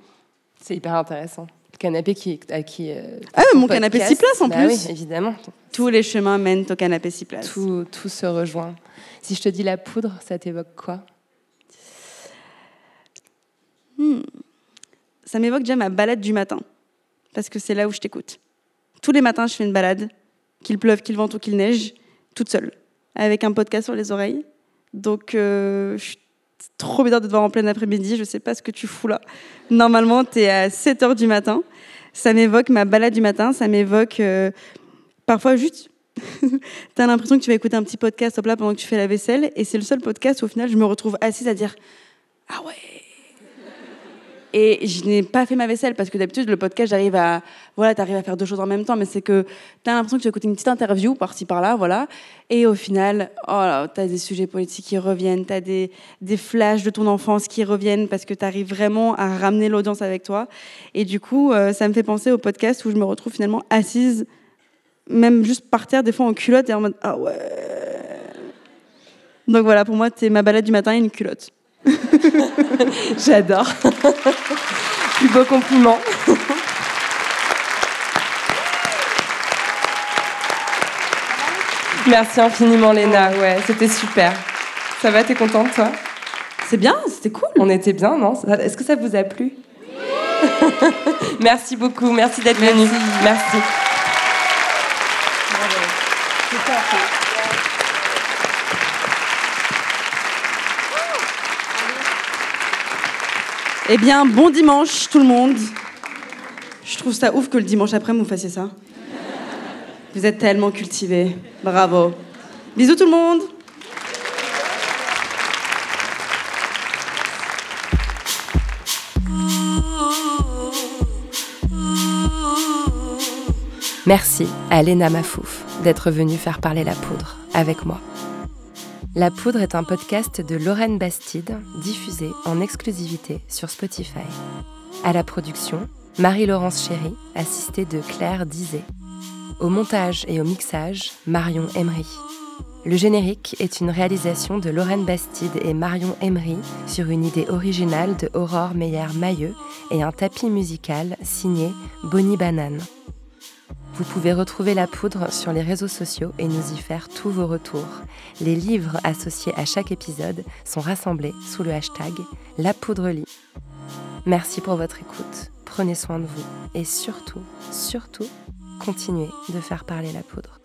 [SPEAKER 6] C'est hyper intéressant. Le canapé qui... qui euh,
[SPEAKER 13] ah, mon canapé six places en
[SPEAKER 6] bah
[SPEAKER 13] plus
[SPEAKER 6] Oui, évidemment.
[SPEAKER 13] Tous les chemins mènent au canapé six places.
[SPEAKER 6] Tout, tout se rejoint. Si je te dis la poudre, ça t'évoque quoi?
[SPEAKER 13] Hmm. Ça m'évoque déjà ma balade du matin, parce que c'est là où je t'écoute. Tous les matins, je fais une balade, qu'il pleuve, qu'il vente ou qu'il neige, toute seule, avec un podcast sur les oreilles. Donc, euh, je suis trop bizarre de te voir en plein après-midi, je sais pas ce que tu fous là. Normalement, tu es à 7 h du matin. Ça m'évoque ma balade du matin, ça m'évoque euh, parfois juste tu as l'impression que tu vas écouter un petit podcast hop là pendant que tu fais la vaisselle et c'est le seul podcast où au final je me retrouve assise à dire ah ouais et je n'ai pas fait ma vaisselle parce que d'habitude, le podcast, j'arrive à, voilà, t'arrives à faire deux choses en même temps, mais c'est que tu as l'impression que tu écouté une petite interview par-ci par-là, voilà. Et au final, oh tu as des sujets politiques qui reviennent, tu as des, des flashs de ton enfance qui reviennent parce que tu arrives vraiment à ramener l'audience avec toi. Et du coup, euh, ça me fait penser au podcast où je me retrouve finalement assise, même juste par terre, des fois en culotte et en mode, ah ouais. Donc voilà, pour moi, c'est ma balade du matin et une culotte.
[SPEAKER 6] J'adore. Plus beau compliment. Merci infiniment Léna, ouais, c'était super. Ça va, t'es contente toi?
[SPEAKER 13] C'est bien, c'était cool.
[SPEAKER 6] On était bien, non? Est-ce que ça vous a plu? Merci beaucoup, merci d'être venue. Merci.
[SPEAKER 13] Eh bien, bon dimanche tout le monde. Je trouve ça ouf que le dimanche après vous fassiez ça. Vous êtes tellement cultivés. Bravo. Bisous tout le monde.
[SPEAKER 15] Merci à Léna Mafouf d'être venue faire parler la poudre avec moi. La Poudre est un podcast de Lorraine Bastide, diffusé en exclusivité sur Spotify. À la production, Marie-Laurence Chéry, assistée de Claire Dizet. Au montage et au mixage, Marion Emery. Le générique est une réalisation de Lorraine Bastide et Marion Emery sur une idée originale de Aurore Meyer-Mailleux et un tapis musical signé Bonnie Banane. Vous pouvez retrouver la poudre sur les réseaux sociaux et nous y faire tous vos retours. Les livres associés à chaque épisode sont rassemblés sous le hashtag La Poudre. Merci pour votre écoute
[SPEAKER 6] prenez soin de vous et surtout, surtout, continuez de faire parler la poudre.